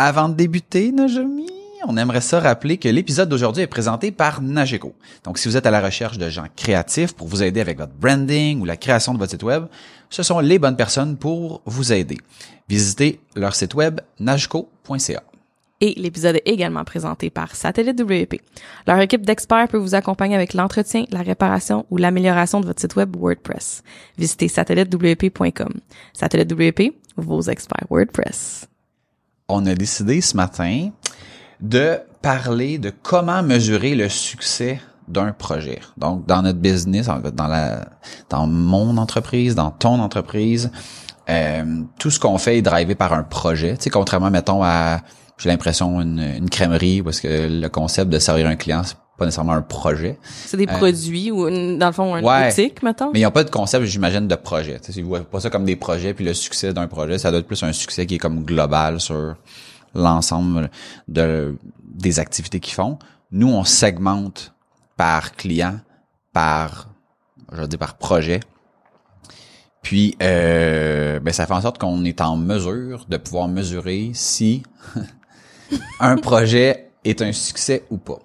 Avant de débuter, Najami, on aimerait ça rappeler que l'épisode d'aujourd'hui est présenté par Nageco. Donc, si vous êtes à la recherche de gens créatifs pour vous aider avec votre branding ou la création de votre site web, ce sont les bonnes personnes pour vous aider. Visitez leur site web nageco.ca. Et l'épisode est également présenté par Satellite WP. Leur équipe d'experts peut vous accompagner avec l'entretien, la réparation ou l'amélioration de votre site web WordPress. Visitez satellitewp.com. Satellite WP, vos experts WordPress. On a décidé ce matin de parler de comment mesurer le succès d'un projet. Donc, dans notre business, dans la, dans mon entreprise, dans ton entreprise, euh, tout ce qu'on fait est drivé par un projet. Tu sais, contrairement, mettons, à, j'ai l'impression, une, une crèmerie, parce que le concept de servir un client, pas nécessairement un projet. C'est des produits ou, une- dans le fond, une Ouais. boutique, mettons? Mais il n'y a pas de concept, j'imagine, de projet. Tu sais, ils voient pas ça comme des projets, puis le succès d'un projet, ça doit être plus un succès qui est comme global sur l'ensemble de des activités qu'ils font. Nous, on segmente par client, par, je dire, par projet. Puis, euh, ben, ça fait en sorte qu'on est en mesure de pouvoir mesurer si un projet est un succès ou pas.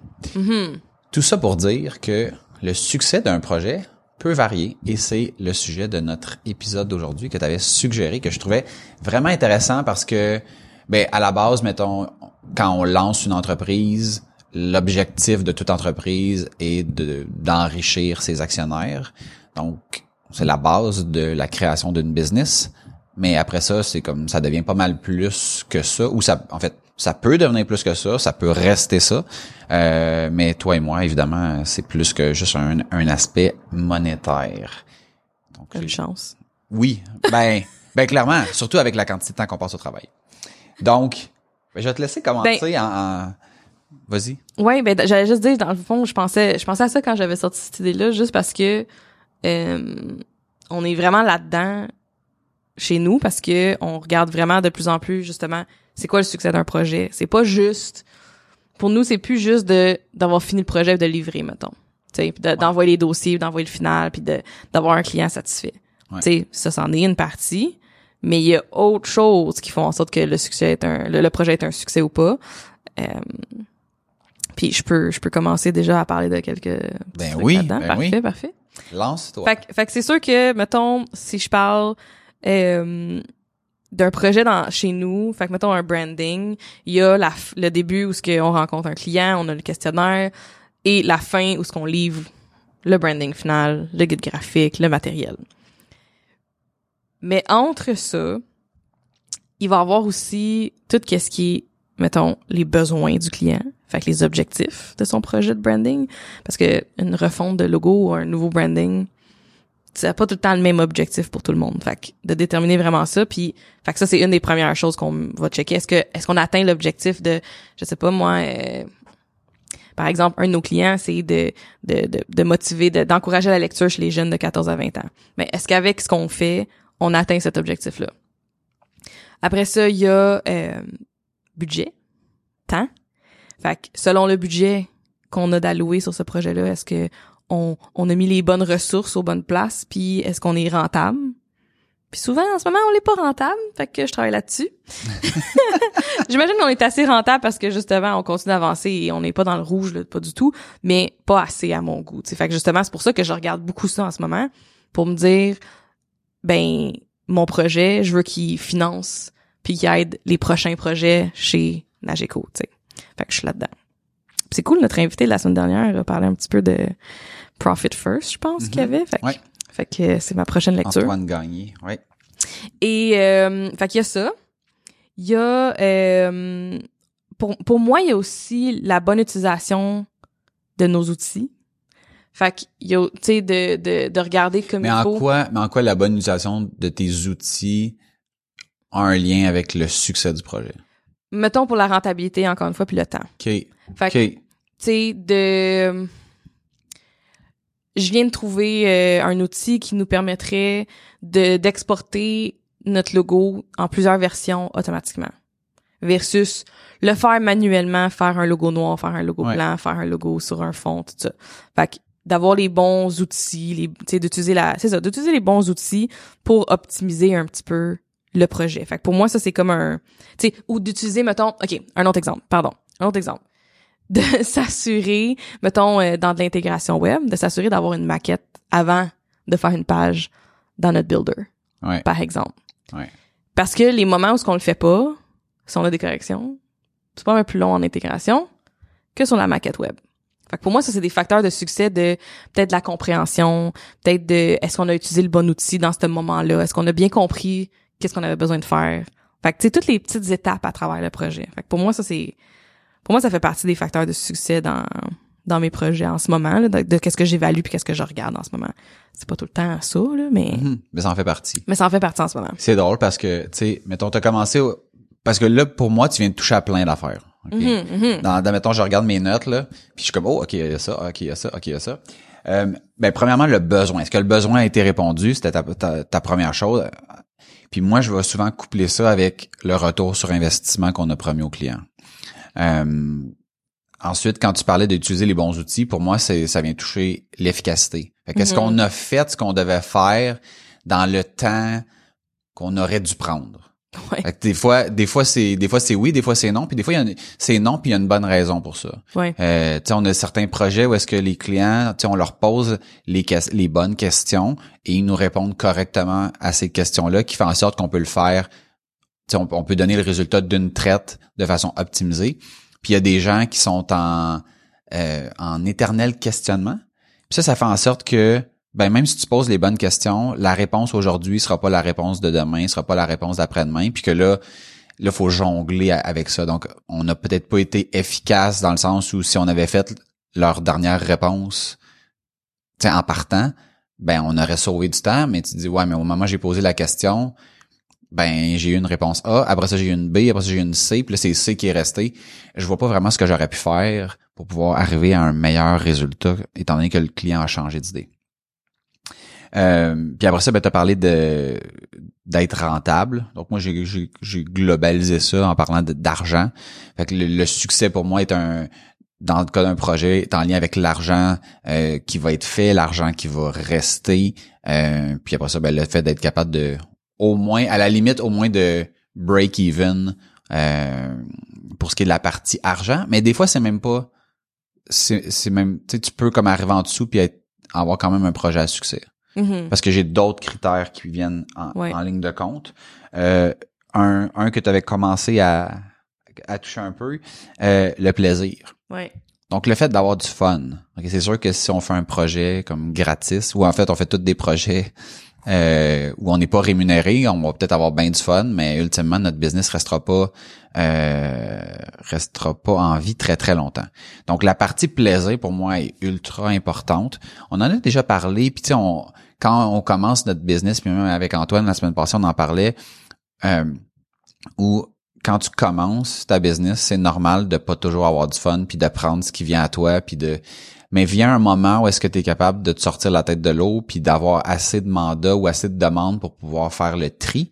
Tout ça pour dire que le succès d'un projet peut varier et c'est le sujet de notre épisode d'aujourd'hui que tu avais suggéré que je trouvais vraiment intéressant parce que ben à la base mettons quand on lance une entreprise l'objectif de toute entreprise est de d'enrichir ses actionnaires donc c'est la base de la création d'une business mais après ça c'est comme ça devient pas mal plus que ça ou ça en fait ça peut devenir plus que ça, ça peut rester ça, Euh, mais toi et moi, évidemment, c'est plus que juste un, un aspect monétaire. Donc, Une chance. oui, ben, ben clairement, surtout avec la quantité de temps qu'on passe au travail. Donc, ben, je vais te laisser commencer Ben- en, en- Vas-y. Ouais, ben j'allais juste dire dans le fond, je pensais je pensais à ça quand j'avais sorti cette idée là juste parce que euh, on est vraiment là-dedans chez nous parce que on regarde vraiment de plus en plus justement c'est quoi le succès d'un projet, c'est pas juste pour nous c'est plus juste de d'avoir fini le projet et de livrer mettons. De- d'envoyer les dossiers, d'envoyer le final puis de d'avoir un client satisfait. Ouais. Tu sais, ça c'en est une partie, mais il y a autre chose qui font en sorte que le succès est un le, le projet est un succès ou pas. Euh, puis je peux je peux commencer déjà à parler de quelques Ben trucs oui, ben parfait, oui. parfait. Lance-toi. Fait, que- fait que c'est sûr que mettons si je parle euh, d'un projet dans chez nous, fait que mettons un branding, il y a le début où ce qu'on rencontre un client, on a le questionnaire et la fin où ce qu'on livre le branding final, le guide graphique, le matériel. Mais entre ça, il va y avoir aussi tout ce qui est mettons les besoins du client, fait que les objectifs de son projet de branding. Parce que une refonte de logo ou un nouveau branding ça n'a pas tout le temps le même objectif pour tout le monde. Fait que de déterminer vraiment ça, puis fait que ça c'est une des premières choses qu'on va checker. Est-ce que est-ce qu'on atteint l'objectif de, je sais pas moi, euh, par exemple, un de nos clients c'est de de, de, de motiver, de- d'encourager la lecture chez les jeunes de 14 à 20 ans. Mais est-ce qu'avec ce qu'on fait, on atteint cet objectif-là? Après ça, il y a euh, budget, temps. Fait que selon le budget qu'on a d'allouer sur ce projet-là, est-ce que on, on a mis les bonnes ressources aux bonnes places, puis est-ce qu'on est rentable? Puis souvent, en ce moment, on n'est pas rentable, fait que je travaille là-dessus. J'imagine qu'on est assez rentable parce que justement, on continue d'avancer et on n'est pas dans le rouge, là, pas du tout, mais pas assez à mon goût. tu sais. Fait que justement, c'est pour ça que je regarde beaucoup ça en ce moment, pour me dire, ben, mon projet, je veux qu'il finance puis qu'il aide les prochains projets chez Nageco, tu sais. Fait que je suis là-dedans. c'est cool, notre invité de la semaine dernière a parlé un petit peu de Profit First, je pense qu'il y avait. Fait, que- Ouais. fait que c'est ma prochaine lecture. Antoine Gagné, ouais. Et euh, fait qu'il y a ça. Il y a euh, pour pour moi il y a aussi la bonne utilisation de nos outils. Fait qu'il y a tu sais de, de de regarder comme Mais il en faut. quoi, mais en quoi la bonne utilisation de tes outils a un lien avec le succès du projet? Mettons pour la rentabilité encore une fois puis le temps. OK. Fait OK. que tu sais de je viens de trouver euh, un outil qui nous permettrait de d'exporter notre logo en plusieurs versions automatiquement versus le faire manuellement, faire un logo noir, faire un logo Ouais. blanc, faire un logo sur un fond, tout ça. Fait que d'avoir les bons outils, les d'utiliser la c'est ça, d'utiliser les bons outils pour optimiser un petit peu le projet. Fait que pour moi ça c'est comme un tu sais ou d'utiliser mettons OK, un autre exemple, pardon. Un autre exemple de s'assurer, mettons, euh, dans de l'intégration web, de s'assurer d'avoir une maquette avant de faire une page dans notre builder, Ouais. par exemple. Ouais. Parce que les moments où ce qu'on le fait pas, si on a des corrections, c'est pas mal plus long en intégration que sur la maquette web. Fait que pour moi, ça, c'est des facteurs de succès de peut-être de la compréhension, peut-être de est-ce qu'on a utilisé le bon outil dans ce moment-là, est-ce qu'on a bien compris qu'est-ce qu'on avait besoin de faire. Fait que tu sais, toutes les petites étapes à travers le projet. Fait que pour moi, ça, c'est pour moi, ça fait partie des facteurs de succès dans dans mes projets en ce moment, là, de, de qu'est-ce que j'évalue puis qu'est-ce que je regarde en ce moment. C'est pas tout le temps ça, là, mais Mhm. Mais ça en fait partie. mais ça en fait partie en ce moment. C'est drôle parce que, tu sais, mettons, t'as commencé, au- parce que là, pour moi, tu viens de toucher à plein d'affaires. ok? Mhm, mhm. Dans, dans, mettons, je regarde mes notes, là, puis je suis comme, oh, OK, il y a ça, OK, il y a ça, OK, il y a ça. Euh, ben, premièrement, le besoin. Est-ce que le besoin a été répondu? C'était ta, ta, ta première chose. Puis moi, je vais souvent coupler ça avec le retour sur investissement qu'on a promis aux clients. Euh, ensuite, quand tu parlais d'utiliser les bons outils, pour moi, ça vient toucher l'efficacité. Fait qu'est-ce Mhm. qu'on a fait ce qu'on devait faire dans le temps qu'on aurait dû prendre? Ouais. Fait que des fois, des fois c'est, des fois c'est oui, des fois c'est non, puis des fois c'est non, puis il y a une bonne raison pour ça. Ouais. Euh, tu sais, on a certains projets où est-ce que les clients, tu sais, on leur pose les, les bonnes questions et ils nous répondent correctement à ces questions-là, qui fait en sorte qu'on peut le faire. On, peut donner le résultat d'une traite de façon optimisée. Puis il y a des gens qui sont en euh, en éternel questionnement. Puis ça, ça fait en sorte que ben même si tu poses les bonnes questions, la réponse aujourd'hui sera pas la réponse de demain, sera pas la réponse d'après-demain, puis que là, là faut jongler avec ça. Donc on n'a peut-être pas été efficace dans le sens où si on avait fait leur dernière réponse, en partant, ben on aurait sauvé du temps. Mais tu dis ouais, mais au moment où j'ai posé la question, ben j'ai eu une réponse A, après ça j'ai eu une B, après ça j'ai eu une C, puis là c'est C qui est resté. Je vois pas vraiment ce que j'aurais pu faire pour pouvoir arriver à un meilleur résultat, étant donné que le client a changé d'idée. Euh, puis après ça, ben, tu as parlé de d'être rentable. Donc moi, j'ai, globalisé ça en parlant d'argent. Fait que le, le succès pour moi est un dans le cas d'un projet, est en lien avec l'argent euh, qui va être fait, l'argent qui va rester. Euh, puis après ça, ben, le fait d'être capable de au moins, à la limite, au moins de break even euh, pour ce qui est de la partie argent. Mais des fois, c'est même pas. C'est, même. Tu sais, tu peux comme arriver en dessous puis être, avoir quand même un projet à succès Mhm. parce que j'ai d'autres critères qui viennent en, Ouais. en ligne de compte. Euh, un, un que tu avais commencé à, à toucher un peu, euh, le plaisir. Ouais. Donc le fait d'avoir du fun. Ok, c'est sûr que si on fait un projet comme gratis, ou en fait on fait tous des projets euh, où on n'est pas rémunéré, on va peut-être avoir bien du fun, mais ultimement notre business restera pas euh, restera pas en vie très très longtemps. Donc la partie plaisir pour moi est ultra importante. On en a déjà parlé, puis tu sais on quand on commence notre business, puis même avec Antoine la semaine passée on en parlait, euh, où quand tu commences ta business, c'est normal de pas toujours avoir du fun puis de prendre ce qui vient à toi puis de mais vient un moment où est-ce que tu es capable de te sortir la tête de l'eau puis d'avoir assez de mandats ou assez de demandes pour pouvoir faire le tri.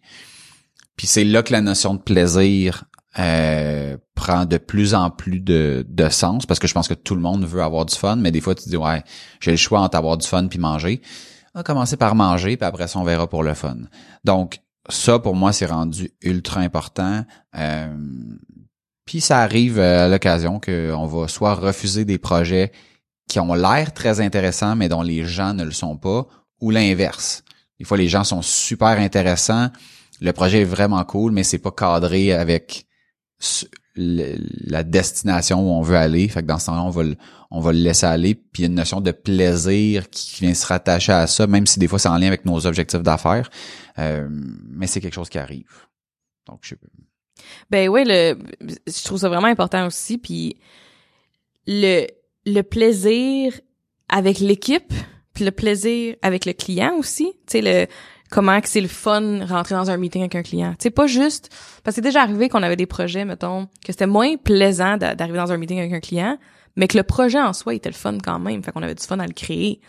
Puis c'est là que la notion de plaisir euh, prend de plus en plus de, sens parce que je pense que tout le monde veut avoir du fun, mais des fois tu dis ouais, j'ai le choix entre avoir du fun puis manger. On va commencer par manger puis après ça on verra pour le fun. Donc ça pour moi c'est rendu ultra important. Euh, puis ça arrive euh, à l'occasion qu'on va soit refuser des projets qui ont l'air très intéressants mais dont les gens ne le sont pas, ou l'inverse. Des fois les gens sont super intéressants, le projet est vraiment cool mais c'est pas cadré avec la destination où on veut aller. Fait que dans ce temps-là, on va le, on va le laisser aller. Puis il y a une notion de plaisir qui vient se rattacher à ça, même si des fois c'est en lien avec nos objectifs d'affaires. Euh, mais c'est quelque chose qui arrive. Donc, je. Ben oui, le, je trouve ça vraiment important aussi. Puis le, le plaisir avec l'équipe, puis le plaisir avec le client aussi. Tu sais, le comment que c'est le fun rentrer dans un meeting avec un client. Sais, pas juste... Parce que c'est déjà arrivé qu'on avait des projets, mettons, que c'était moins plaisant d'a- d'arriver dans un meeting avec un client, mais que le projet en soi était le fun quand même. Fait qu'on avait du fun à le créer.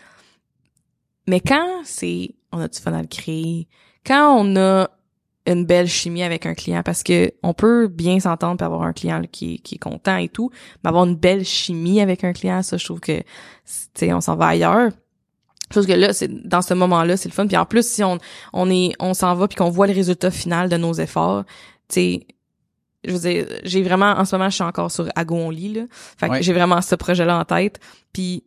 Mais quand c'est... On a du fun à le créer. Quand on a une belle chimie avec un client parce que on peut bien s'entendre puis avoir un client qui, est- qui est content et tout, mais avoir une belle chimie avec un client, ça je trouve que tu sais on s'en va ailleurs. Je trouve que là c'est dans ce moment-là, c'est le fun puis en plus si on on est on s'en va puis qu'on voit le résultat final de nos efforts, tu sais je veux dire, j'ai vraiment en ce moment je suis encore sur Ago on lit là. Fait que Ouais. j'ai vraiment ce projet-là en tête puis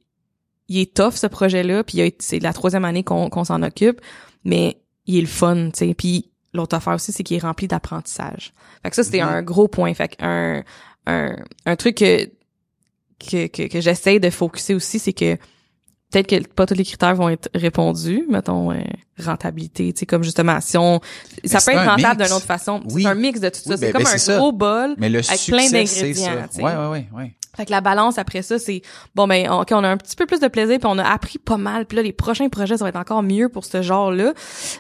il est tough ce projet-là puis c'est la troisième année qu'on qu'on s'en occupe, mais il est le fun, tu sais. Puis l'autre affaire aussi, c'est qu'il est rempli d'apprentissage. Fait que ça, c'était Mhm. un gros point. Fait que un, un, un truc que, que, que, que j'essaye de focuser aussi, c'est que peut-être que pas tous les critères vont être répondus, mettons euh, rentabilité, tu sais comme justement si on ça peut être rentable d'une autre façon, Oui. c'est un mix de tout ça, c'est ben, comme ben, un ça. gros bol Mais le avec plein succès, d'ingrédients. Ouais, ouais, ouais, ouais. Fait que la balance après ça, c'est bon ben ok, on a un petit peu plus de plaisir puis on a appris pas mal. Puis là les prochains projets ça va être encore mieux pour ce genre-là.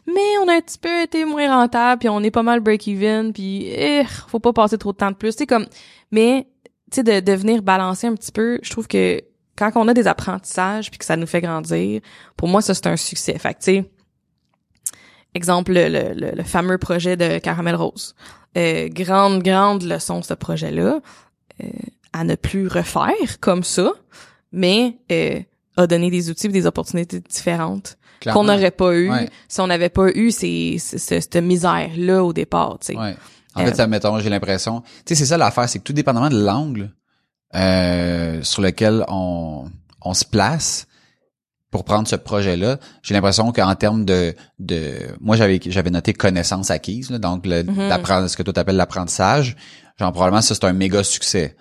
Mais on a un petit peu été moins rentable puis on est pas mal break even puis eh, faut pas passer trop de temps de plus. C'est comme mais tu sais de, de venir balancer un petit peu, je trouve que quand on a des apprentissages puis que ça nous fait grandir, pour moi ça c'est un succès. Fait que tu sais exemple le, le, le- fameux projet de Caramel Rose. Euh, grande grande leçon ce projet-là. Euh, à ne plus refaire comme ça, mais euh, a donné des outils et des opportunités différentes qu'on n'aurait pas eu Ouais. si on n'avait pas eu ces, ces- ce- cette misère-là au départ, tu sais. Ouais. En Euh, fait, ça, mettons, j'ai l'impression. Tu sais, c'est ça l'affaire, c'est que tout dépendamment de l'angle euh, sur lequel on, on se place pour prendre ce projet-là, j'ai l'impression qu'en termes de, de, moi j'avais j'avais noté connaissance acquise, là, donc le, Mhm. ce que toi t'appelles l'apprentissage. Genre probablement ça c'est un méga succès.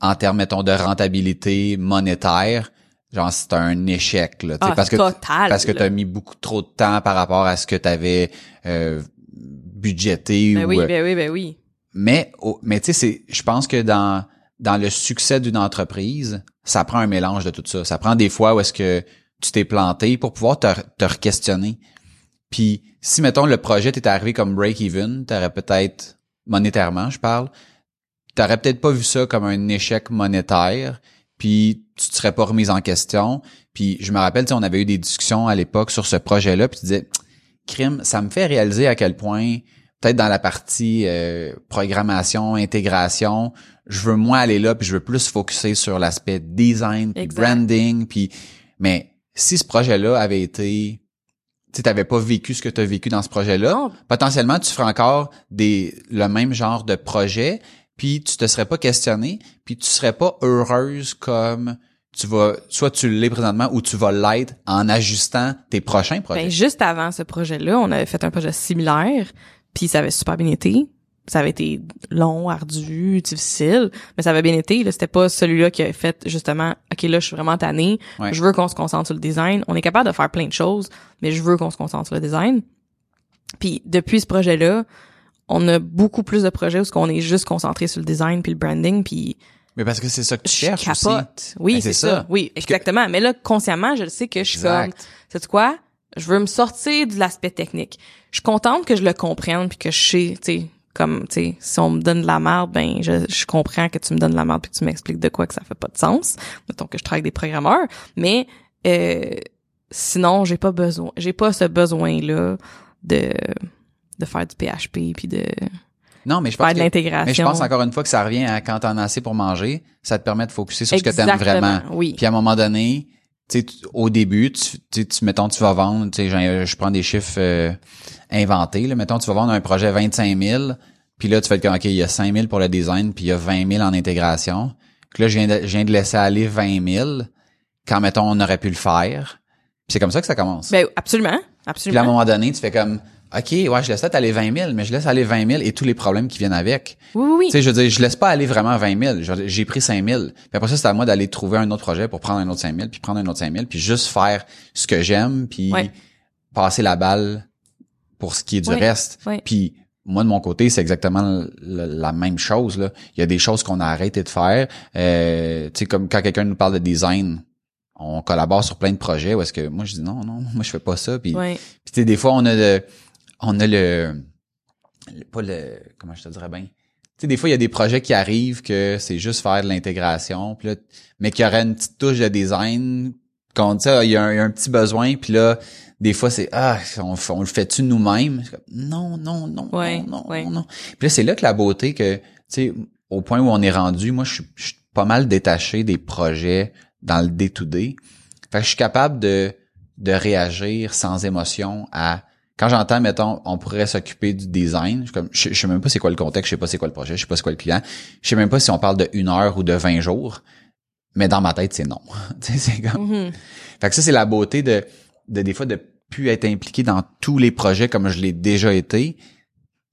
En termes mettons de rentabilité monétaire, genre c'est un échec là, Ah, parce que total. parce que tu as mis beaucoup trop de temps par rapport à ce que tu avais euh, budgété Ben ou oui, euh, ben oui, ben oui. mais au- mais tu sais c'est je pense que dans dans le succès d'une entreprise, ça prend un mélange de tout ça. Ça prend des fois où est-ce que tu t'es planté pour pouvoir te, te re-questionner. Puis si mettons le projet t'est arrivé comme break even, t'aurais peut-être monétairement, je parle, t'aurais peut-être pas vu ça comme un échec monétaire, puis tu te serais pas remis en question. Puis je me rappelle, on avait eu des discussions à l'époque sur ce projet-là, puis tu disais, crime, ça me fait réaliser à quel point, peut-être dans la partie euh, programmation, intégration, je veux moins aller là, puis je veux plus focuser sur l'aspect design, puis branding, puis mais si ce projet-là avait été tu t'avais pas vécu ce que tu as vécu dans ce projet-là, potentiellement tu ferais encore des le même genre de projet, puis tu te serais pas questionné, puis tu serais pas heureuse comme tu vas soit tu l'es présentement ou tu vas l'être en ajustant tes prochains projets. Ben, juste avant ce projet-là, on avait fait un projet similaire, puis ça avait super bien été. Ça avait été long, ardu, difficile, mais ça avait bien été. Là, c'était pas celui-là qui avait fait justement, ok, là, je suis vraiment. Ouais. Je veux qu'on se concentre sur le design. On est capable de faire plein de choses, mais je veux qu'on se concentre sur le design. Puis depuis ce projet-là, on a beaucoup plus de projets où on est juste concentré sur le design puis le branding, puis Mais parce que c'est ça que tu je cherches aussi. Oui, Ben, c'est ça. ça. Oui, exactement. Mais là, consciemment, je le sais que je suis comme, sais quoi? Je veux me sortir de l'aspect technique. Je suis contente que je le comprenne puis que je sais, tu sais, comme, tu sais, si on me donne de la merde, ben, je, je comprends que tu me donnes de la merde puis que tu m'expliques de quoi que ça fait pas de sens. Mettons que je travaille avec des programmeurs. Mais, euh, sinon, j'ai pas besoin, j'ai pas ce besoin-là de, de faire du PHP puis de Non, mais je pense faire de que- l'intégration. mais je pense encore une fois que ça revient à quand t'en as assez pour manger, ça te permet de focuser sur ce que t'aimes vraiment. Oui. Puis à un moment donné, tu au début, tu, tu, mettons, tu vas vendre, tu sais, je prends des chiffres euh, inventés, là, mettons, tu vas vendre un projet 25 000, puis là, tu fais comme, OK, il y a 5 000 pour le design, puis il y a 20 000 en intégration. Puis là, je viens, de, je viens de laisser aller 20 000, quand, mettons, on aurait pu le faire. Puis c'est comme ça que ça commence. Ben, absolument. Puis à un Absolument. moment donné, tu fais comme, OK, ouais, je laisse peut-être aller 20 000, mais je laisse aller 20 000 et tous les problèmes qui viennent avec. Oui, oui, oui. Tu sais, je veux dire, je laisse pas aller vraiment 20 000. Je- J'ai pris 5 000. Puis après ça, c'est à moi d'aller trouver un autre projet pour prendre un autre 5 000, puis prendre un autre 5 000, puis juste faire ce que j'aime, puis Ouais. passer la balle pour ce qui est du Ouais. reste. Ouais. Puis moi, de mon côté, c'est exactement la même chose. Là. Il y a des choses qu'on a arrêté de faire. Euh, tu sais, comme quand quelqu'un nous parle de design, on collabore sur plein de projets où est-ce que moi, je dis non, non, moi, je fais pas ça. Puis Ouais. puis tu sais, des fois, on a le, on a le, le- pas le, comment je te dirais bien? Tu sais, des fois, il y a des projets qui arrivent que c'est juste faire de l'intégration, puis là, mais qu'il y aurait une petite touche de design, qu'on dit, il y, a un, il y a un petit besoin, puis là, des fois, c'est, ah, on, le fait-tu nous-mêmes? Non, non, non, Ouais, non, non, ouais. non. Puis là, c'est là que la beauté que, tu sais, au point où on est rendu, moi, je suis- pas mal détaché des projets dans le day-to-day. Fait que je suis capable de, de réagir sans émotion à quand j'entends, mettons, on pourrait s'occuper du design, je, suis comme, je, je sais même pas c'est quoi le contexte, je sais pas c'est quoi le projet, je sais pas c'est quoi le client, je sais même pas si on parle de une heure ou de 20 jours, mais dans ma tête, c'est non. Tu sais, c'est comme, Mhm. fait que ça, c'est la beauté de, de des fois de plus être impliqué dans tous les projets comme je l'ai déjà été,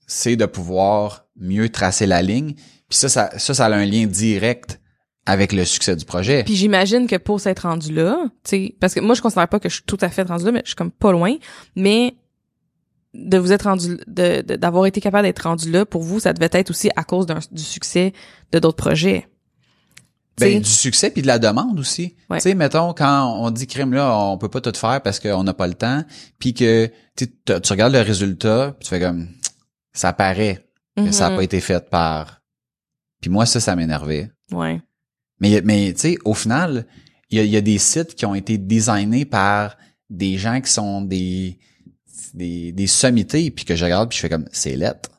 c'est de pouvoir mieux tracer la ligne. Puis ça, ça, ça, a un lien direct avec le succès du projet. Puis j'imagine que pour s'être rendu là, tu parce que moi je considère pas que je suis tout à fait rendu là, mais je suis comme pas loin. Mais de vous être rendu, de de- d'avoir été capable d'être rendu là, pour vous, ça devait être aussi à cause du succès de d'autres projets. Ben, du succès puis de la demande aussi. Ouais. Tu sais, mettons, quand on dit crime là, on peut pas tout faire parce qu'on n'a pas le temps, puis que tu regardes le résultat, puis tu fais comme ça paraît que ça a mhm. pas été fait par. Puis moi ça, ça m'énervait. Ouais. Mais mais tu sais, au final, il y a, y a des sites qui ont été designés par des gens qui sont des des, des sommités puis que je regarde puis je fais comme c'est lettre.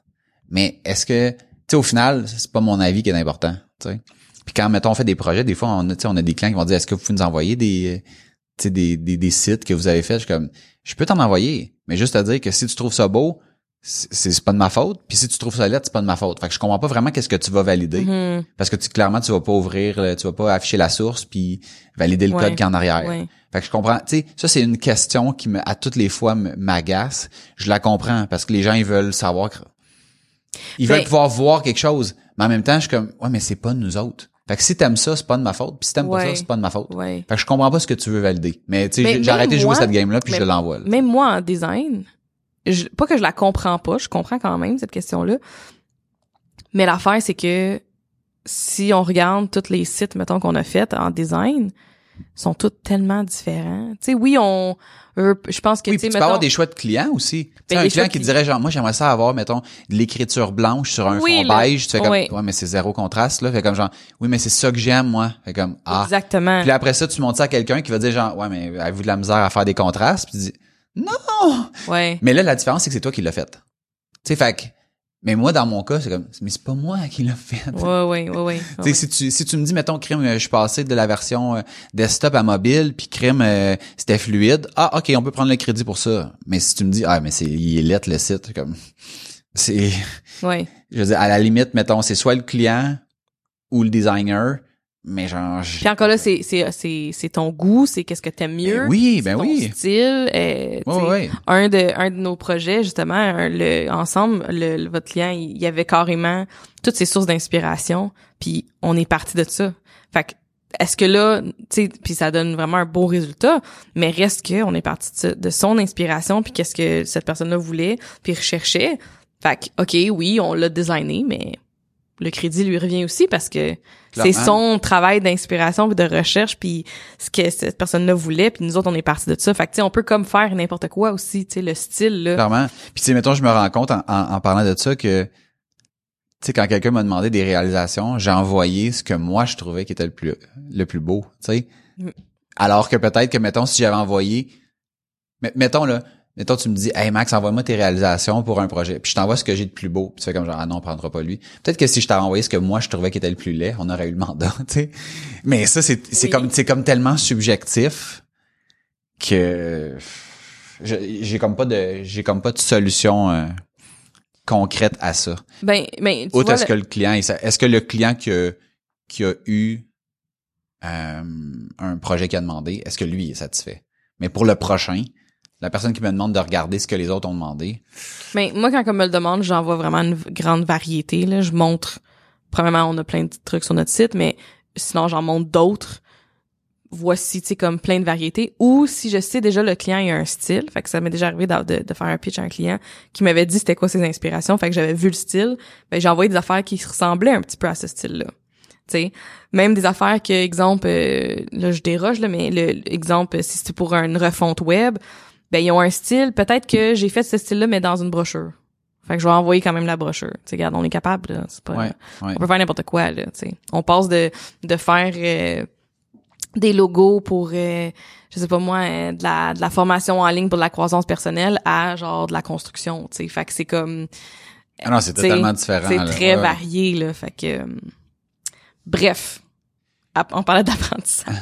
Mais est-ce que tu sais au final, c'est pas mon avis qui est important, tu sais. Puis quand mettons on fait des projets, des fois on a tu sais on a des clients qui vont dire est-ce que vous pouvez nous envoyer des euh, tu sais des, des des sites que vous avez fait, je suis comme je peux t'en envoyer, mais juste à dire que si tu trouves ça beau, c'est pas de ma faute, puis si tu trouves ça lettre, c'est pas de ma faute. Fait que je comprends pas vraiment qu'est-ce que tu vas valider. Mhm. Parce que tu clairement tu vas pas ouvrir, tu vas pas afficher la source puis valider le Ouais. code qui est en arrière. Ouais. Fait que je comprends, tu sais, ça c'est une question qui me à toutes les fois m'agace. Je la comprends parce que les gens ils veulent savoir ils Ben- veulent pouvoir voir quelque chose, mais en même temps je suis comme ouais mais c'est pas de nous autres. Fait que si t'aimes ça, c'est pas de ma faute, puis si t'aimes pas ça, c'est pas de ma faute. Ouais. Fait que je comprends pas ce que tu veux valider. Mais tu sais, j'ai- arrêté de jouer cette game là puis je l'envoie. Même moi en design, je, pas que je la comprends pas, je comprends quand même cette question-là. Mais l'affaire, c'est que si on regarde tous les sites, mettons, qu'on a fait en design, sont tous tellement différents. Tu sais, oui, on, euh, je pense que, Oui, tu puis sais, tu peux avoir des choix de clients aussi. Tu Ben, un client qui dirait genre moi j'aimerais ça avoir mettons de l'écriture blanche sur un Oui, fond là. beige, tu fais comme Ouais. ouais mais c'est zéro contraste là, fait comme genre oui mais c'est ça que j'aime moi, fait comme ah. exactement. Puis là, après ça tu montes ça à quelqu'un qui va dire genre ouais mais avez-vous de la misère à faire des contrastes? Puis tu dis non. ouais. Mais là la différence c'est que c'est toi qui l'as fait. Tu sais fait que mais moi dans mon cas c'est comme mais c'est pas moi qui l'a fait. Ouais, ouais, ouais, ouais. Si tu si tu me dis mettons crime euh, je suis passé de la version euh, desktop à mobile puis crime euh, c'était fluide ah ok on peut prendre le crédit pour ça mais si tu me dis ah mais c'est il est lettre le site comme c'est Ouais. je veux dire à la limite mettons c'est soit le client ou le designer mais genre Puis encore là, c'est, c'est, c'est, c'est ton goût, c'est qu'est-ce que t'aimes mieux. Ben oui ben ton oui style. euh, ouais, un de un de nos projets justement un- le ensemble le, le- votre client il y avait carrément toutes ses sources d'inspiration puis on est parti de ça fait que est-ce que là tu sais puis ça donne vraiment un beau résultat mais reste que on est parti de, de son inspiration puis qu'est-ce que cette personne là voulait puis recherchait fait que ok oui on l'a designé mais le crédit lui revient aussi parce que c'est son travail d'inspiration puis de recherche puis ce que cette personne-là voulait puis nous autres on est parti de ça. Fait que tu sais on peut comme faire n'importe quoi aussi tu sais le style là. Clairement. Puis tu sais mettons je me rends compte en, en, en parlant de ça que tu sais quand quelqu'un m'a demandé des réalisations j'ai envoyé ce que moi je trouvais qui était le plus le plus beau tu sais. Mm. alors que peut-être que mettons si j'avais envoyé mettons là mettons tu me dis hey Max envoie-moi tes réalisations pour un projet. Puis je t'envoie ce que j'ai de plus beau. Puis tu fais comme genre ah non on prendra pas lui. Peut-être que si je t'avais envoyé ce que moi je trouvais qui était le plus laid on aurait eu le mandat tu sais. Mais ça c'est c'est Oui. comme c'est comme tellement subjectif que j'ai comme pas de j'ai comme pas de solution euh, concrète à ça. Ben, ben, Autre est-ce le- que le client est-ce que le client qui a, qui a eu euh, un projet qu'il a demandé, est-ce que lui est satisfait? Mais pour le prochain, la personne qui me demande de regarder ce que les autres ont demandé. Mais moi, quand on me le demande, j'envoie vraiment une grande variété. Là. Je montre, premièrement, on a plein de trucs sur notre site, mais sinon, j'en montre d'autres. Voici, tu sais, comme plein de variétés. Ou si je sais déjà le client il a un style, fait que ça m'est déjà arrivé de, faire un pitch à un client qui m'avait dit c'était quoi ses inspirations, fait que j'avais vu le style, ben j'ai envoyé des affaires qui ressemblaient un petit peu à ce style-là. Tu sais, même des affaires que, exemple, euh, là je déroge là, mais le, exemple si c'est pour une refonte web, ben ils ont un style. Peut-être que j'ai fait ce style-là, mais dans une brochure. Fait que je vais envoyer quand même la brochure. Tu sais, regarde, on est capable, là. C'est pas, Ouais, ouais. on peut faire n'importe quoi, là. Tu sais, on passe de de faire euh, des logos pour, euh, je sais pas moi, euh, de la de la formation en ligne pour de la croissance personnelle à genre de la construction. Tu sais, fait que c'est comme Ah non, c'est totalement différent. C'est très Ouais. varié, là. Fait que euh, bref, on parlait d'apprentissage.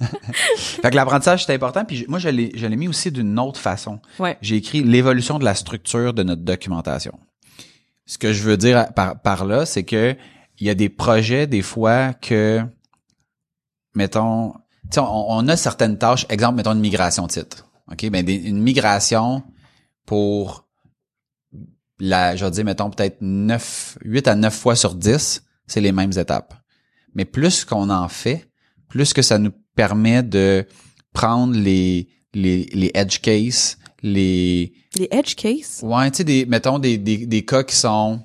Fait que l'apprentissage, c'est important. Puis moi, je l'ai, mis aussi d'une autre façon. Ouais. J'ai écrit l'évolution de la structure de notre documentation. Ce que je veux dire par, par là, c'est que il y a des projets, des fois, que, mettons, tu sais, on, on a certaines tâches. Exemple, mettons une migration de titre. OK? Ben, des- une migration pour la, je vais dire, mettons, peut-être 9, 8 à 9 fois sur 10, c'est les mêmes étapes. Mais plus qu'on en fait, plus que ça nous permet de prendre les, les, les edge cases, les, Les edge cases? ouais, tu sais, des, mettons, des, des, des cas qui sont,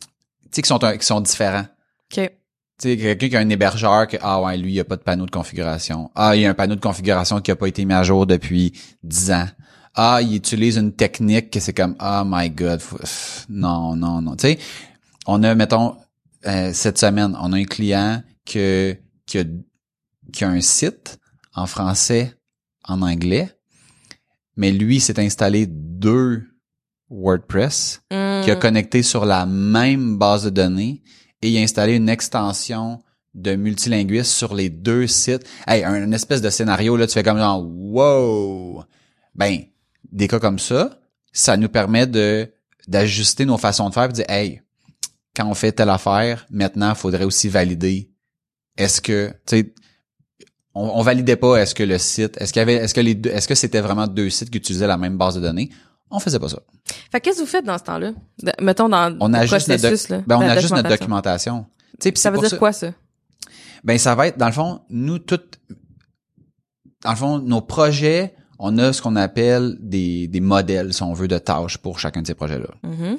tu sais, qui sont, un- qui sont différents. OK. Tu sais, quelqu'un qui a un hébergeur que, ah ouais, lui, il a pas de panneau de configuration. Ah, il y a un panneau de configuration qui a pas été mis à jour depuis 10 ans. Ah, il utilise une technique que c'est comme, oh my god, faut- non, non, non. Tu sais, on a, mettons, euh, cette semaine, on a un client que, qui a, qui a un site en français, en anglais, mais lui s'est installé deux WordPress Hmm. qui a connecté sur la même base de données et il a installé une extension de multilinguiste sur les deux sites. Hey, un, une espèce de scénario, là, tu fais comme genre, wow! Ben, des cas comme ça, ça nous permet de, d'ajuster nos façons de faire et de dire, hey, quand on fait telle affaire, maintenant, il faudrait aussi valider. Est-ce que, tu sais, on, on validait pas est-ce que le site, est-ce qu'il y avait, est-ce que les deux, est-ce que c'était vraiment deux sites qui utilisaient la même base de données? On faisait pas ça. Fait que qu'est-ce que vous faites dans ce temps-là? De- mettons dans On le ajuste notre, processus, là. ben, on la ajuste notre documentation. Tu sais, puis Ça veut dire quoi, ça? Ben, ça va être, dans le fond, nous, toutes, dans le fond, nos projets, on a ce qu'on appelle des, des modèles, si on veut, de tâches pour chacun de ces projets-là. Mhm.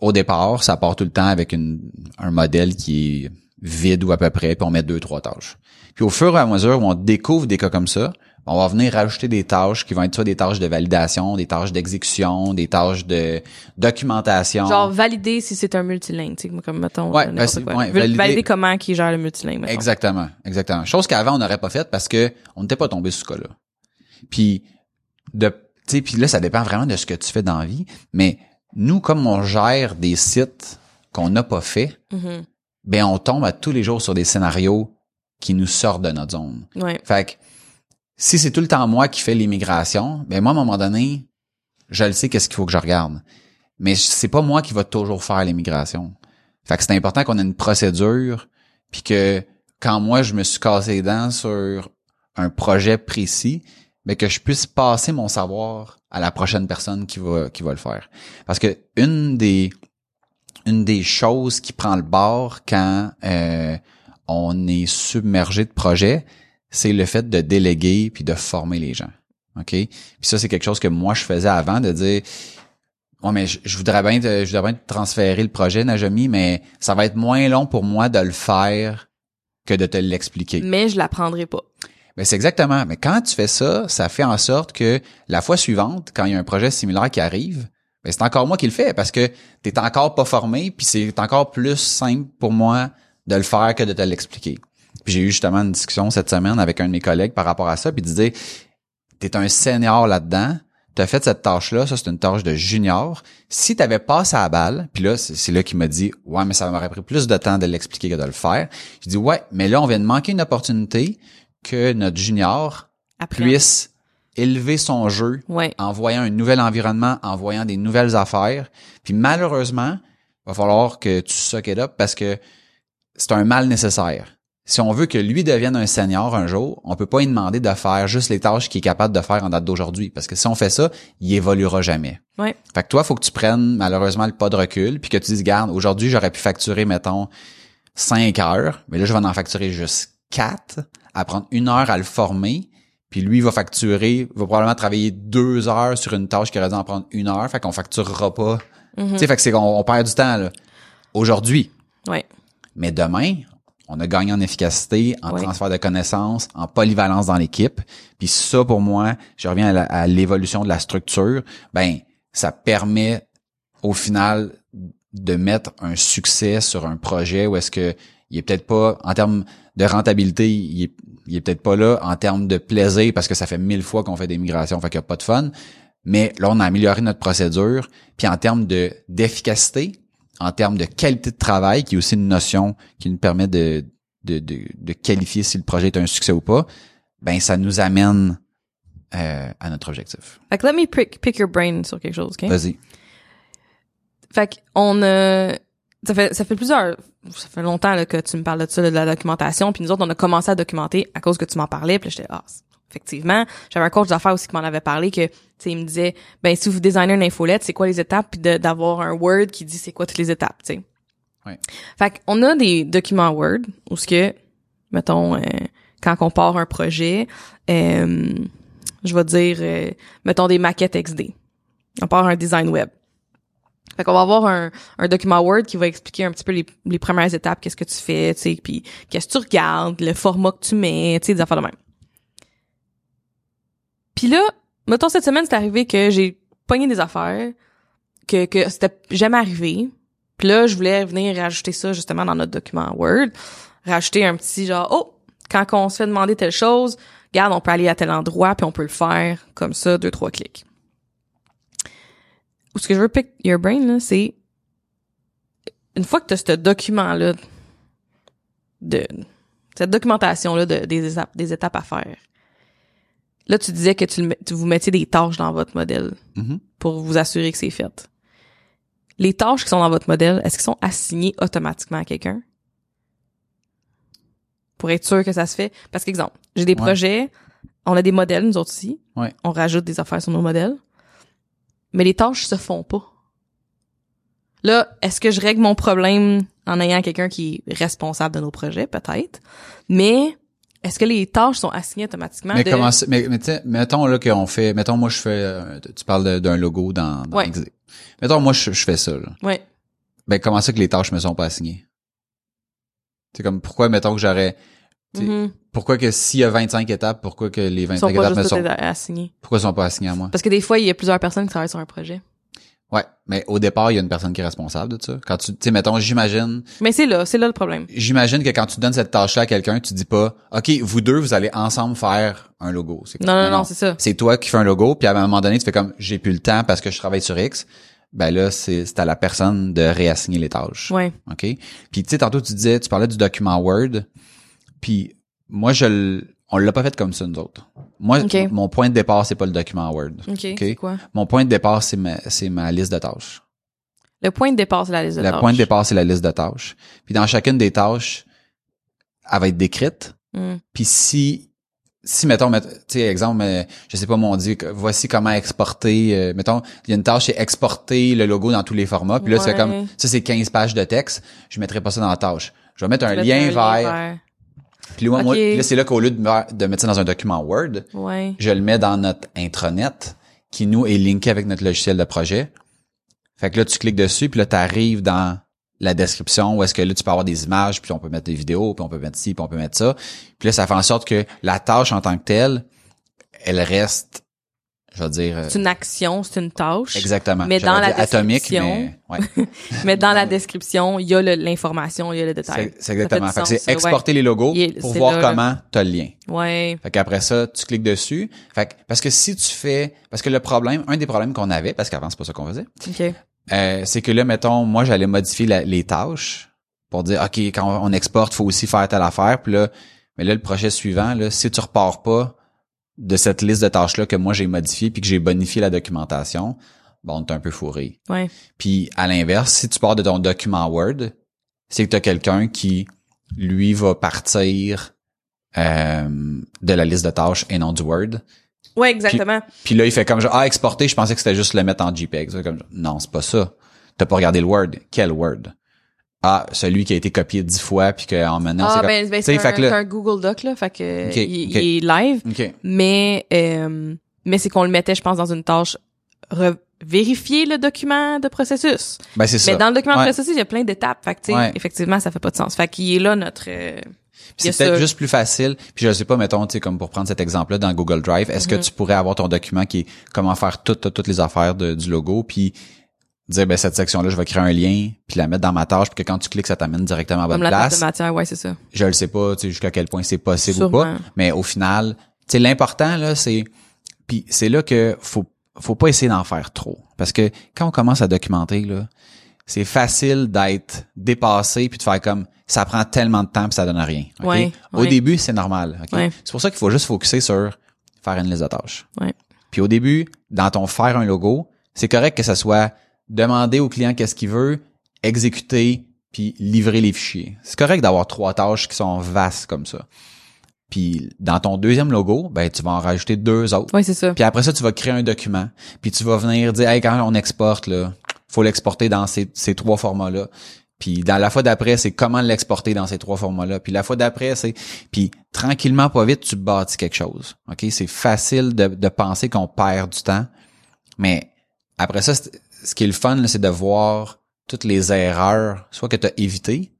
Au départ, ça part tout le temps avec une, un modèle qui est vide ou à peu près, puis on met deux, trois tâches. Puis au fur et à mesure où on découvre des cas comme ça, on va venir rajouter des tâches qui vont être soit des tâches de validation, des tâches d'exécution, des tâches de documentation. Genre valider si c'est un multilingue, tu sais, comme mettons Ouais, ben, quoi. ouais, Val- valider- valider comment qui gère le multilingue, mettons. Exactement, exactement. Chose qu'avant on n'aurait pas faite parce que on n'était pas tombé sur ce cas-là. Puis de, tu sais, puis là ça dépend vraiment de ce que tu fais dans la vie, mais nous comme on gère des sites qu'on n'a pas fait, Mhm. ben on tombe à tous les jours sur des scénarios qui nous sortent de notre zone. Ouais. Fait que si c'est tout le temps moi qui fais l'immigration, ben moi à un moment donné, je le sais qu'est-ce qu'il faut que je regarde. Mais c'est pas moi qui va toujours faire l'immigration. Fait que c'est important qu'on ait une procédure puis que quand moi je me suis cassé les dents sur un projet précis, mais que je puisse passer mon savoir à la prochaine personne qui va qui va le faire. Parce que une des une des choses qui prend le bord quand euh, on est submergé de projets, c'est le fait de déléguer puis de former les gens. OK? Puis ça, c'est quelque chose que moi, je faisais avant de dire Ouais, mais je, voudrais bien te, je voudrais bien te transférer le projet, Najami, mais ça va être moins long pour moi de le faire que de te l'expliquer. Mais je l'apprendrai pas. Mais c'est exactement. Mais quand tu fais ça, ça fait en sorte que la fois suivante, quand il y a un projet similaire qui arrive, ben c'est encore moi qui le fais parce que t'es encore pas formé, puis c'est encore plus simple pour moi de le faire que de te l'expliquer. Puis j'ai eu justement une discussion cette semaine avec un de mes collègues par rapport à ça, puis il disait t'es un senior là-dedans, t'as fait cette tâche-là, ça c'est une tâche de junior. Si t'avais passé à balle, puis là c'est c'est là qu'il m'a dit ouais mais ça m'aurait pris plus de temps de l'expliquer que de le faire. Je dis ouais mais là on vient de manquer une opportunité que notre junior Après. puisse élever son jeu Ouais. en voyant un nouvel environnement, en voyant des nouvelles affaires. Puis malheureusement, va falloir que tu suck it up parce que c'est un mal nécessaire. si on veut que lui devienne un senior un jour, on peut pas lui demander de faire juste les tâches qu'il est capable de faire en date d'aujourd'hui. Parce que si on fait ça, il évoluera jamais. Ouais. Fait que toi, faut que tu prennes malheureusement le pas de recul, puis que tu dises, garde, aujourd'hui, j'aurais pu facturer, mettons, 5 heures, mais là, je vais en facturer juste 4, à prendre une heure à le former, puis lui, il va facturer, va probablement travailler deux heures sur une tâche qui aurait dû en prendre une heure, fait qu'on facturera pas. Mhm. Tu sais, fait que c'est qu'on on perd du temps, là. Aujourd'hui. Ouais. Mais demain, on a gagné en efficacité, en Oui. transfert de connaissances, en polyvalence dans l'équipe. Puis ça, pour moi, je reviens à l'évolution de la structure, ben ça permet au final de mettre un succès sur un projet où est-ce que il est peut-être pas en termes de rentabilité, il est, il est peut-être pas là en termes de plaisir parce que ça fait mille fois qu'on fait des migrations, fait qu'il n'y a pas de fun. Mais là, on a amélioré notre procédure. Puis en termes de d'efficacité, en termes de qualité de travail, qui est aussi une notion qui nous permet de, de, de, de qualifier si le projet est un succès ou pas, ben ça nous amène euh, à notre objectif. Fait que let me pick, pick your brain sur quelque chose, OK? Vas-y. Fait qu'on a... Ça fait, ça fait plusieurs... Ça fait longtemps là, que tu me parles de ça, là, de la documentation. Puis nous autres, on a commencé à documenter à cause que tu m'en parlais. Puis j'étais... Ah, effectivement. J'avais un coach d'affaires aussi qui m'en avait parlé que, tu sais, il me disait, ben si vous designez une infolette, c'est quoi les étapes? Puis d'avoir un Word qui dit c'est quoi toutes les étapes, tu sais. Ouais. Fait qu'on a des documents Word où ce que, mettons, euh, quand on part un projet, euh, je vais dire, euh, mettons des maquettes XD. On part un design web. Fait qu'on va avoir un, un document Word qui va expliquer un petit peu les, les premières étapes, qu'est-ce que tu fais, tu sais, puis qu'est-ce que tu regardes, le format que tu mets, tu sais, des affaires de même. Puis là, mettons cette semaine, c'est arrivé que j'ai pogné des affaires que que c'était jamais arrivé. Puis là, je voulais venir rajouter ça justement dans notre document Word, rajouter un petit genre oh, quand on se fait demander telle chose, regarde, on peut aller à tel endroit puis on peut le faire comme ça, deux trois clics. Ou ce que je veux pick your brain là, c'est une fois que tu as ce document là de cette documentation là de, des étapes des étapes à faire. Là, tu disais que tu, tu vous mettiez des tâches dans votre modèle Mhm. pour vous assurer que c'est fait. Les tâches qui sont dans votre modèle, est-ce qu'elles sont assignées automatiquement à quelqu'un? Pour être sûr que ça se fait? Parce qu'exemple, j'ai des Ouais. projets, on a des modèles, nous autres aussi. Ouais. On rajoute des affaires sur nos modèles. Mais les tâches se font pas. Là, est-ce que je règle mon problème en ayant quelqu'un qui est responsable de nos projets? Peut-être. Mais est-ce que les tâches sont assignées automatiquement? Mais de- comment mais, mais tu sais, mettons là qu'on fait, mettons moi je fais, euh, tu parles d'un logo dans, dans Ouais. Mettons moi je, je fais ça. Là. Ouais. Ben comment ça que les tâches me sont pas assignées? C'est comme pourquoi mettons que j'aurais, Mhm. pourquoi que s'il y a 25 étapes, pourquoi que les Ils sont 25 pas étapes juste sont, toutes assignées. pourquoi sont pas assignées à moi? Parce que des fois, il y a plusieurs personnes qui travaillent sur un projet. Ouais, mais au départ il y a une personne qui est responsable de ça. Quand tu, tu sais, mettons j'imagine, Mais c'est là, c'est là le problème. j'imagine que quand tu donnes cette tâche-là à quelqu'un, tu dis pas, ok, vous deux vous allez ensemble faire un logo. Non, non, non, c'est ça. c'est toi qui fais un logo, puis à un moment donné, tu fais comme j'ai plus le temps parce que je travaille sur X. Ben là, c'est c'est à la personne de réassigner les tâches. Ouais. OK? Puis tu sais, tantôt tu disais, tu parlais du document Word. Puis moi, je on l'a pas fait comme ça, nous autres. Moi, mon point de départ, c'est pas le document Word. OK. C'est quoi? Mon point de départ, c'est ma, c'est ma liste de tâches. Le point de départ, c'est la liste de Le tâches. point de départ, c'est la liste de tâches. Puis dans chacune des tâches, elle va être décrite. Mm. Puis si, si mettons, met- tu sais, exemple, je sais pas, mon dit, voici comment exporter, euh, mettons, il y a une tâche, c'est exporter le logo dans tous les formats. Puis là, c'est comme, ça c'est 15 pages de texte. Je mettrai pas ça dans la tâche. Je vais mettre un Mettre lien vers. Puis là, moi, puis là, c'est là qu'au lieu de, me- de mettre ça dans un document Word, Ouais. je le mets dans notre intranet qui nous est linké avec notre logiciel de projet. Fait que là, tu cliques dessus, puis là, tu arrives dans la description où est-ce que là, tu peux avoir des images, puis on peut mettre des vidéos, puis on peut mettre ci, puis on peut mettre ça. Puis là, ça fait en sorte que la tâche en tant que telle, elle reste, je vais dire... C'est une action, c'est une tâche. Exactement. Mais dans la dire atomique, description- mais ouais, Mais dans la description, il y a l'information, il y a le détail. c'est exactement. C'est exporter les logos est- pour voir comment tu as le lien. Ouais. Fait qu'après ça, tu cliques dessus. Fait que, parce que si tu fais, parce que le problème, un des problèmes qu'on avait, parce qu'avant c'est pas ça qu'on faisait, OK. euh, c'est que là, mettons, moi j'allais modifier la- les tâches pour dire, ok, quand on exporte, faut aussi faire telle affaire. Puis là, mais là le projet suivant, là, si tu repars pas de cette liste de tâches là que moi j'ai modifié puis que j'ai bonifié la documentation, bon, t'es un peu fourré. Ouais. Puis à l'inverse, si tu pars de ton document Word, c'est que tu as quelqu'un qui lui va partir euh, de la liste de tâches et non du Word. Ouais, exactement. Puis là, il fait comme genre, ah, exporter, je pensais que c'était juste le mettre en JPEG. Comme, non, c'est pas ça. T'as pas regardé le Word. Quel Word? Ah, celui qui a été copié dix fois puis qu'en maintenant, ah, c'est ben, ben, c'est un, un Google Doc, là. Fait que, Ok, il, ok. il est live. Mais, euh, mais c'est qu'on le mettait, je pense, dans une tâche vérifier le document de processus. Ben, c'est ça. Mais dans le document Ouais. de processus, il y a plein d'étapes. Fait que, Ouais. effectivement, ça fait pas de sens. Fait qu'il est là, notre, euh, c'est peut-être juste plus facile. Puis je sais pas, mettons, tu sais, comme pour prendre cet exemple-là dans Google Drive, est-ce que tu pourrais avoir ton document qui est comment faire toutes, toutes, toutes les affaires de- du logo, puis dire, ben, cette section-là, je vais créer un lien, puis la mettre dans ma tâche, puis que quand tu cliques, ça t'amène directement à la comme bonne table place. de matière, ouais, c'est ça. Je le sais pas, tu sais, jusqu'à quel point c'est possible ou pas. Mais au final, tu sais, l'important, là, c'est, puis c'est là que faut, faut pas essayer d'en faire trop. Parce que quand on commence à documenter, là, c'est facile d'être dépassé puis de faire comme ça prend tellement de temps puis ça donne rien. Ouais, Au ouais. début, c'est normal. Ouais. C'est pour ça qu'il faut juste focuser sur faire une liste de tâches. Puis au début, dans ton faire un logo, c'est correct que ça soit demander au client qu'est-ce qu'il veut, exécuter puis livrer les fichiers. C'est correct d'avoir trois tâches qui sont vastes comme ça. Puis dans ton deuxième logo, ben tu vas en rajouter deux autres. Ouais, c'est ça. Puis après ça, tu vas créer un document. Puis tu vas venir dire, hey, quand on exporte, là, faut l'exporter dans ces, ces trois formats-là. Puis dans la fois d'après, c'est comment l'exporter dans ces trois formats-là. Puis la fois d'après, c'est... Puis tranquillement, pas vite, tu bâtis quelque chose. OK? C'est facile de, de penser qu'on perd du temps. Mais après ça, c'est- ce qui est le fun, là, c'est de voir toutes les erreurs, soit que tu as évitées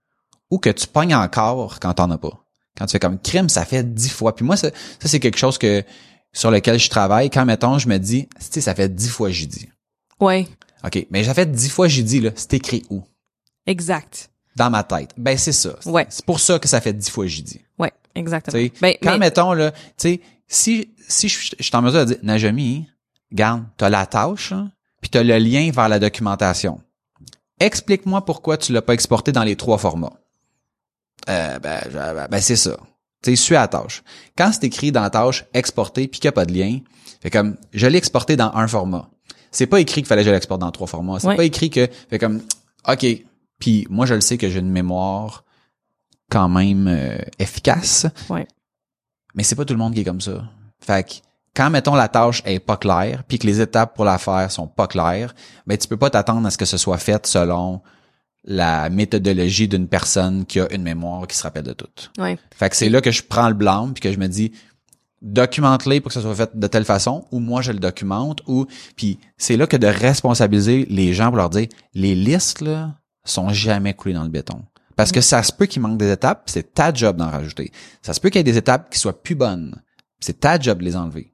ou que tu pognes encore quand t'en as pas. Quand tu fais comme crime, ça fait dix fois. Puis moi, ça, ça c'est quelque chose que sur lequel je travaille. Quand, mettons, je me dis, tu ça fait dix fois j'y dis. Ouais, OK, mais ça fait dix fois j'y dis, là, c'est écrit où? exact. Dans ma tête. Ben, c'est ça. Ouais. C'est pour ça que ça fait dix fois j'y dis. Ouais, exactement. Ben, quand, mais- mettons, là, tu sais, si, si je, je suis en mesure de dire, Najami, garde, t'as la tâche, hein, puis t'as le lien vers la documentation. Explique-moi pourquoi tu l'as pas exporté dans les trois formats. Euh, ben, ben, ben, c'est ça. Tu sais, suis à la tâche. Quand c'est écrit dans la tâche exporter puis qu'il n'y a pas de lien, fait comme je l'ai exporté dans un format. C'est pas écrit qu'il fallait que je l'exporte dans trois formats. C'est Ouais. pas écrit que fait comme OK. Puis moi je le sais que j'ai une mémoire quand même euh, efficace. Ouais. Mais c'est pas tout le monde qui est comme ça. Fait que quand mettons la tâche est pas claire puis que les étapes pour la faire sont pas claires, ben tu peux pas t'attendre à ce que ce soit fait selon la méthodologie d'une personne qui a une mémoire qui se rappelle de tout. Ouais. Fait que c'est là que je prends le blanc puis que je me dis documente-les pour que ça soit fait de telle façon ou moi je le documente ou puis c'est là que de responsabiliser les gens pour leur dire les listes là sont jamais coulées dans le béton. Parce que ça se peut qu'il manque des étapes, c'est ta job d'en rajouter. Ça se peut qu'il y ait des étapes qui soient plus bonnes. C'est ta job de les enlever.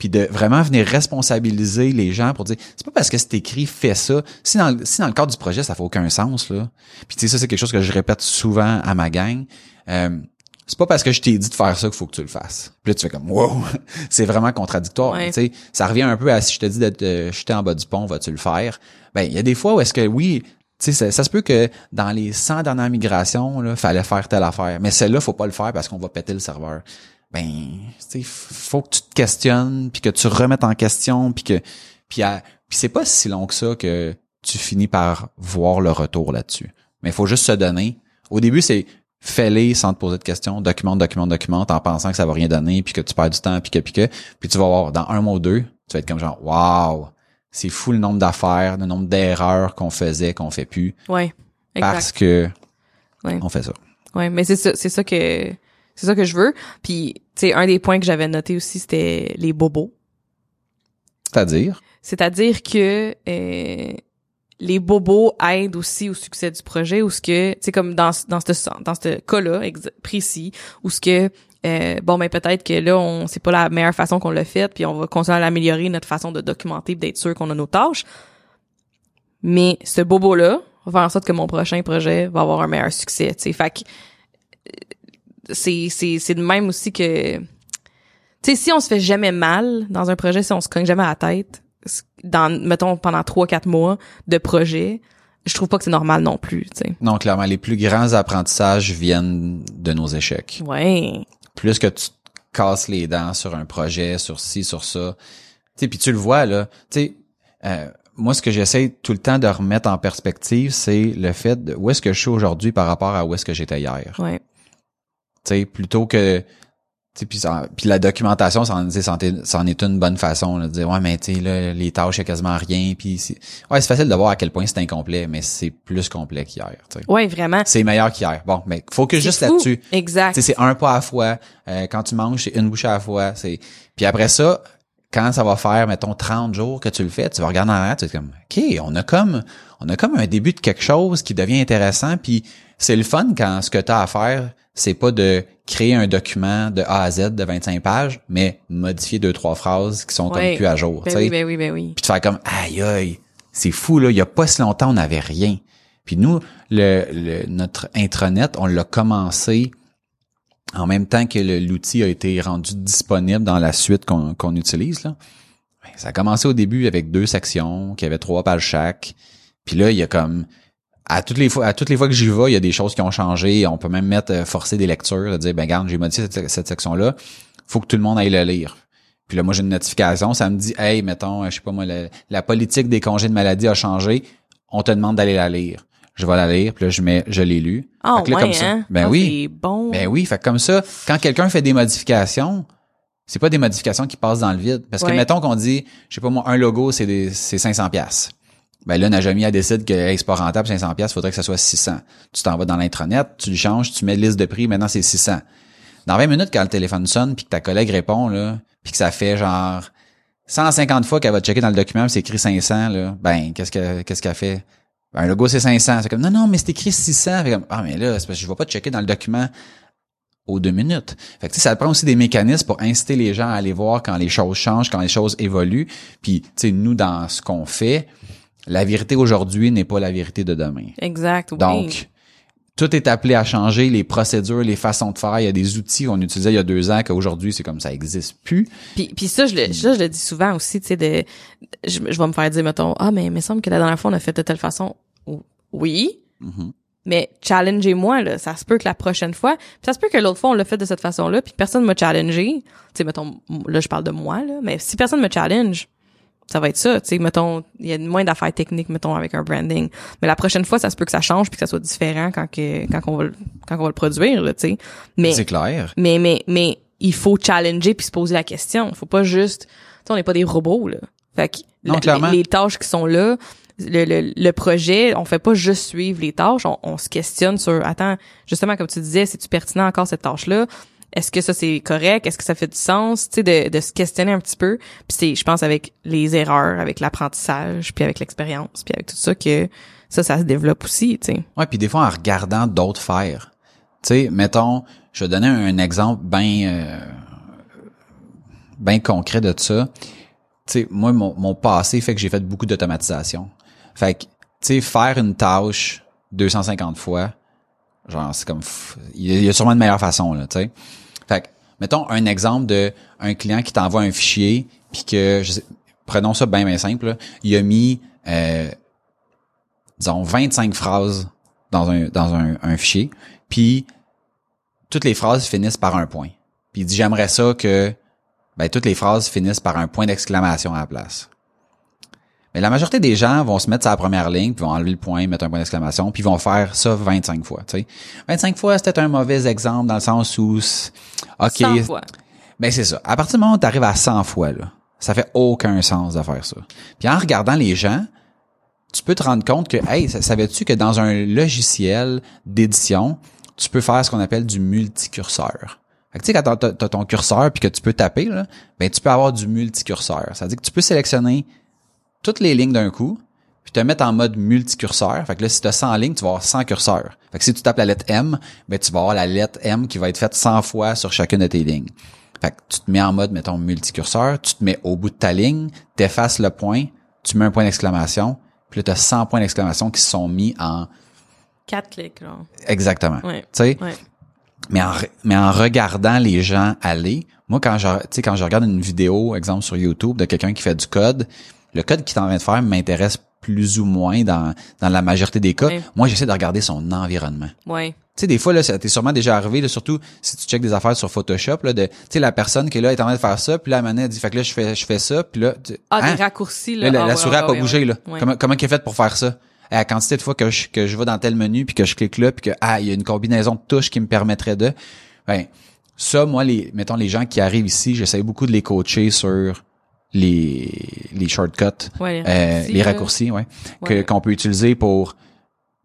Puis de vraiment venir responsabiliser les gens pour dire c'est pas parce que c'est écrit fais ça. Si dans, le- si dans le cadre du projet ça fait aucun sens là. Puis tu sais ça c'est quelque chose que je répète souvent à ma gang. Euh, c'est pas parce que je t'ai dit de faire ça qu'il faut que tu le fasses. Puis là tu fais comme wow, c'est vraiment contradictoire. Ouais. Tu sais, ça revient un peu à si je te dis d'être euh, jeté en bas du pont, vas-tu le faire? Ben il y a des fois où est-ce que oui, tu sais ça, ça se peut que dans les 100 dernières migrations là, fallait faire telle affaire, mais celle-là faut pas le faire parce qu'on va péter le serveur. Ben tu sais faut que tu te questionnes puis que tu remettes en question puis que puis puis c'est pas si long que ça que tu finis par voir le retour là-dessus. Mais il faut juste se donner. Au début, c'est fais-les sans te poser de questions, documente, documente, documente, en pensant que ça va rien donner, puis que tu perds du temps, puis que, puis que, puis tu vas voir, dans un mois ou deux, tu vas être comme genre, wow, c'est fou le nombre d'affaires, le nombre d'erreurs qu'on faisait, qu'on fait plus, Ouais. Exact. parce que Ouais. on fait ça. Ouais, mais c'est ça, c'est ça que c'est ça que je veux. Puis, tu sais, un des points que j'avais noté aussi, c'était les bobos. C'est-à-dire, C'est-à-dire que euh, les bobos aident aussi au succès du projet ou ce que, tu sais, comme dans, ce- dans ce, dans ce cas-là précis, ou ce que, euh, bon, ben peut-être que là, on c'est pas la meilleure façon qu'on l'a fait, puis on va continuer à l'améliorer, notre façon de documenter, d'être sûr qu'on a nos tâches. Mais ce bobo-là va faire en sorte que mon prochain projet va avoir un meilleur succès, tu sais. Fait que euh, c'est, c'est, c'est de même aussi que... Tu sais, si on se fait jamais mal dans un projet, si on se cogne jamais à la tête, dans, mettons, pendant trois, quatre mois de projet, je trouve pas que c'est normal non plus, tu sais. non, clairement, les plus grands apprentissages viennent de nos échecs. Ouais. plus que tu te casses les dents sur un projet, sur ci, sur ça. Tu sais, puis tu le vois là. Tu sais, euh, moi, ce que j'essaie tout le temps de remettre en perspective, c'est le fait de où est-ce que je suis aujourd'hui par rapport à où est-ce que j'étais hier. Ouais. Tu sais, plutôt que puis, la documentation, c'en c'en est, une bonne façon là, de dire ouais mais tu sais là, les tâches il y a quasiment rien puis c'est ouais c'est facile de voir à quel point c'est incomplet mais c'est plus complet qu'hier. Ouais, vraiment. c'est meilleur qu'hier bon mais faut que juste là-dessus Exact. c'est un pas à la fois. Euh, quand tu manges, c'est une bouchée à la fois. C'est puis après ça, quand ça va faire mettons 30 jours que tu le fais, tu vas regarder en arrière, tu es comme OK, on a comme on a comme un début de quelque chose qui devient intéressant puis c'est le fun quand ce que tu as à faire, c'est pas de créer un document de A à Z de 25 pages, mais modifier deux trois phrases qui sont Ouais. comme plus à jour, Ben oui, ben oui, ben oui. Puis de faire comme aïe aïe, c'est fou là, il y a pas si longtemps on n'avait rien. Puis nous le, le- notre intranet, on l'a commencé en même temps que l'outil a été rendu disponible dans la suite qu'on qu'on utilise là. Ben, Ça a commencé au début avec deux sections qui avaient trois pages chaque. Puis là, il y a comme à toutes les fois à toutes les fois que j'y vais, il y a des choses qui ont changé, on peut même mettre euh, forcer des lectures, de dire ben regarde, j'ai modifié cette, cette section là, faut que tout le monde aille le lire. Puis là moi j'ai une notification, ça me dit hey, mettons, euh, je sais pas moi la, la politique des congés de maladie a changé, on te demande d'aller la lire. Je vais la lire, puis là je mets je l'ai lu. Ah Fait que là, ouais, comme ça- hein? Ben Ah, oui. Bon. Ben oui, fait que comme ça, quand quelqu'un fait des modifications, c'est pas des modifications qui passent dans le vide. Parce que mettons qu'on dit, je sais pas moi, un logo, c'est des, c'est 500 pièces. Ben là, Najami, elle décide que hey, c'est pas rentable, 500 pièces, faudrait que ça soit 600. Tu t'en vas dans l'intranet, tu le changes, tu mets liste de prix, maintenant c'est 600. Dans 20 minutes, quand le téléphone sonne, puis que ta collègue répond, là, puis que ça fait genre 150 fois qu'elle va checker dans le document, c'est écrit 500, là, ben, qu'est-ce que qu'est-ce qu'elle fait? Ben, un logo, c'est 500. C'est comme, non, non, mais c'est écrit 600. Fait comme, ah, mais là, c'est parce que je vais pas checker dans le document aux deux minutes. Fait que, ça prend aussi des mécanismes pour inciter les gens à aller voir quand les choses changent, quand les choses évoluent. Puis, tu sais, nous, dans ce qu'on fait, la vérité aujourd'hui n'est pas la vérité de demain. Exact. oui. Donc, tout est appelé à changer, les procédures, les façons de faire. Il y a des outils qu'on utilisait il y a deux ans qu'aujourd'hui, c'est comme ça existe plus. Puis, puis ça, je le, ça, je le dis souvent aussi, tu sais, de, je, je vais me faire dire, mettons, ah, mais il me semble que la dernière fois, on a fait de telle façon. Oui, Mhm. mais challengez-moi, là. Ça se peut que la prochaine fois, puis ça se peut que l'autre fois, on l'a fait de cette façon-là, puis personne m'a challengé. Tu sais, mettons, là, je parle de moi, là, mais si personne me challenge, ça va être ça, tu sais, mettons, il y a moins d'affaires techniques, mettons, avec un branding. Mais la prochaine fois, ça se peut que ça change puis que ça soit différent quand que, quand on va, le- quand on va le produire, là, tu sais. Mais, C'est clair. mais, mais, mais, il faut challenger puis se poser la question. Faut pas juste, tu sais, on n'est pas des robots, là. Fait que, Non, la- les, les tâches qui sont là, le, le, le projet, on fait pas juste suivre les tâches, on, on se questionne sur, attends, justement, comme tu disais, c'est-tu pertinent encore cette tâche-là? Est-ce que ça c'est correct? Est-ce que ça fait du sens? Tu sais, de, de se questionner un petit peu. Puis c'est, je pense, avec les erreurs, avec l'apprentissage, puis avec l'expérience, puis avec tout ça que ça, ça se développe aussi, tu. Ouais, puis des fois en regardant d'autres faire. Tu sais, mettons, je vais donner un exemple bien euh, bien concret de ça. Tu sais, moi mon, mon passé fait que j'ai fait beaucoup d'automatisation. Fait que tu sais faire une tâche 250 fois, genre c'est comme il y a sûrement une meilleure façon là, tu sais. Fait que mettons un exemple de un client qui t'envoie un fichier puis que je sais, prenons ça bien bien simple, là, il a mis euh, disons 25 phrases dans un dans un, un fichier, puis toutes les phrases finissent par un point. Puis il dit j'aimerais ça que ben toutes les phrases finissent par un point d'exclamation à la place. Mais la majorité des gens vont se mettre sur la première ligne, puis vont enlever le point, mettre un point d'exclamation, puis ils vont faire ça 25 fois, tu sais. 25 fois, c'était un mauvais exemple dans le sens où OK, 100 fois. ben c'est ça. À partir du moment où tu arrives à 100 fois là, ça fait aucun sens de faire ça. Puis en regardant les gens, tu peux te rendre compte que hey, sa- savais-tu que dans un logiciel d'édition, tu peux faire ce qu'on appelle du multicurseur? Fait que tu sais quand t'as t'as ton curseur puis que tu peux taper là, ben tu peux avoir du multicurseur. Ça veut dire que tu peux sélectionner toutes les lignes d'un coup, puis te mettre en mode multicurseur. Fait que là, si tu as 100 lignes, tu vas avoir 100 curseurs. Fait que si tu tapes la lettre M, ben tu vas avoir la lettre M qui va être faite 100 fois sur chacune de tes lignes. Fait que tu te mets en mode, mettons, multicurseur, tu te mets au bout de ta ligne, t'effaces le point, tu mets un point d'exclamation, puis là, tu as 100 points d'exclamation qui se sont mis en... Quatre clics, là. Exactement. Ouais. Tu sais, Ouais. mais en, mais en regardant les gens aller, moi quand je tu sais quand je regarde une vidéo exemple sur YouTube de quelqu'un qui fait du code, le code qu'il est en train de faire m'intéresse plus ou moins dans, dans la majorité des cas. Moi, j'essaie de regarder son environnement. Ouais. Tu sais, des fois, là, ça t'est sûrement déjà arrivé, là, surtout si tu checkes des affaires sur Photoshop, là, de, tu sais, la personne qui est là est en train de faire ça, puis là, elle dit, fait que là, je fais, je fais ça, puis là, tu- Ah, hein? des raccourcis, Là, là. la, Ah, la souris a ouais, pas ouais, bougé, là. Comment, comment qu'elle est faite pour faire ça? À la quantité de fois que je, que je vais dans tel menu, puis que je clique là, puis que, ah, il y a une combinaison de touches qui me permettrait de, ben, ça, moi, les, mettons, les gens qui arrivent ici, j'essaie beaucoup de les coacher sur les, les shortcuts, Ouais, les euh, raccourcis, les là. raccourcis, ouais, qu'on peut utiliser pour,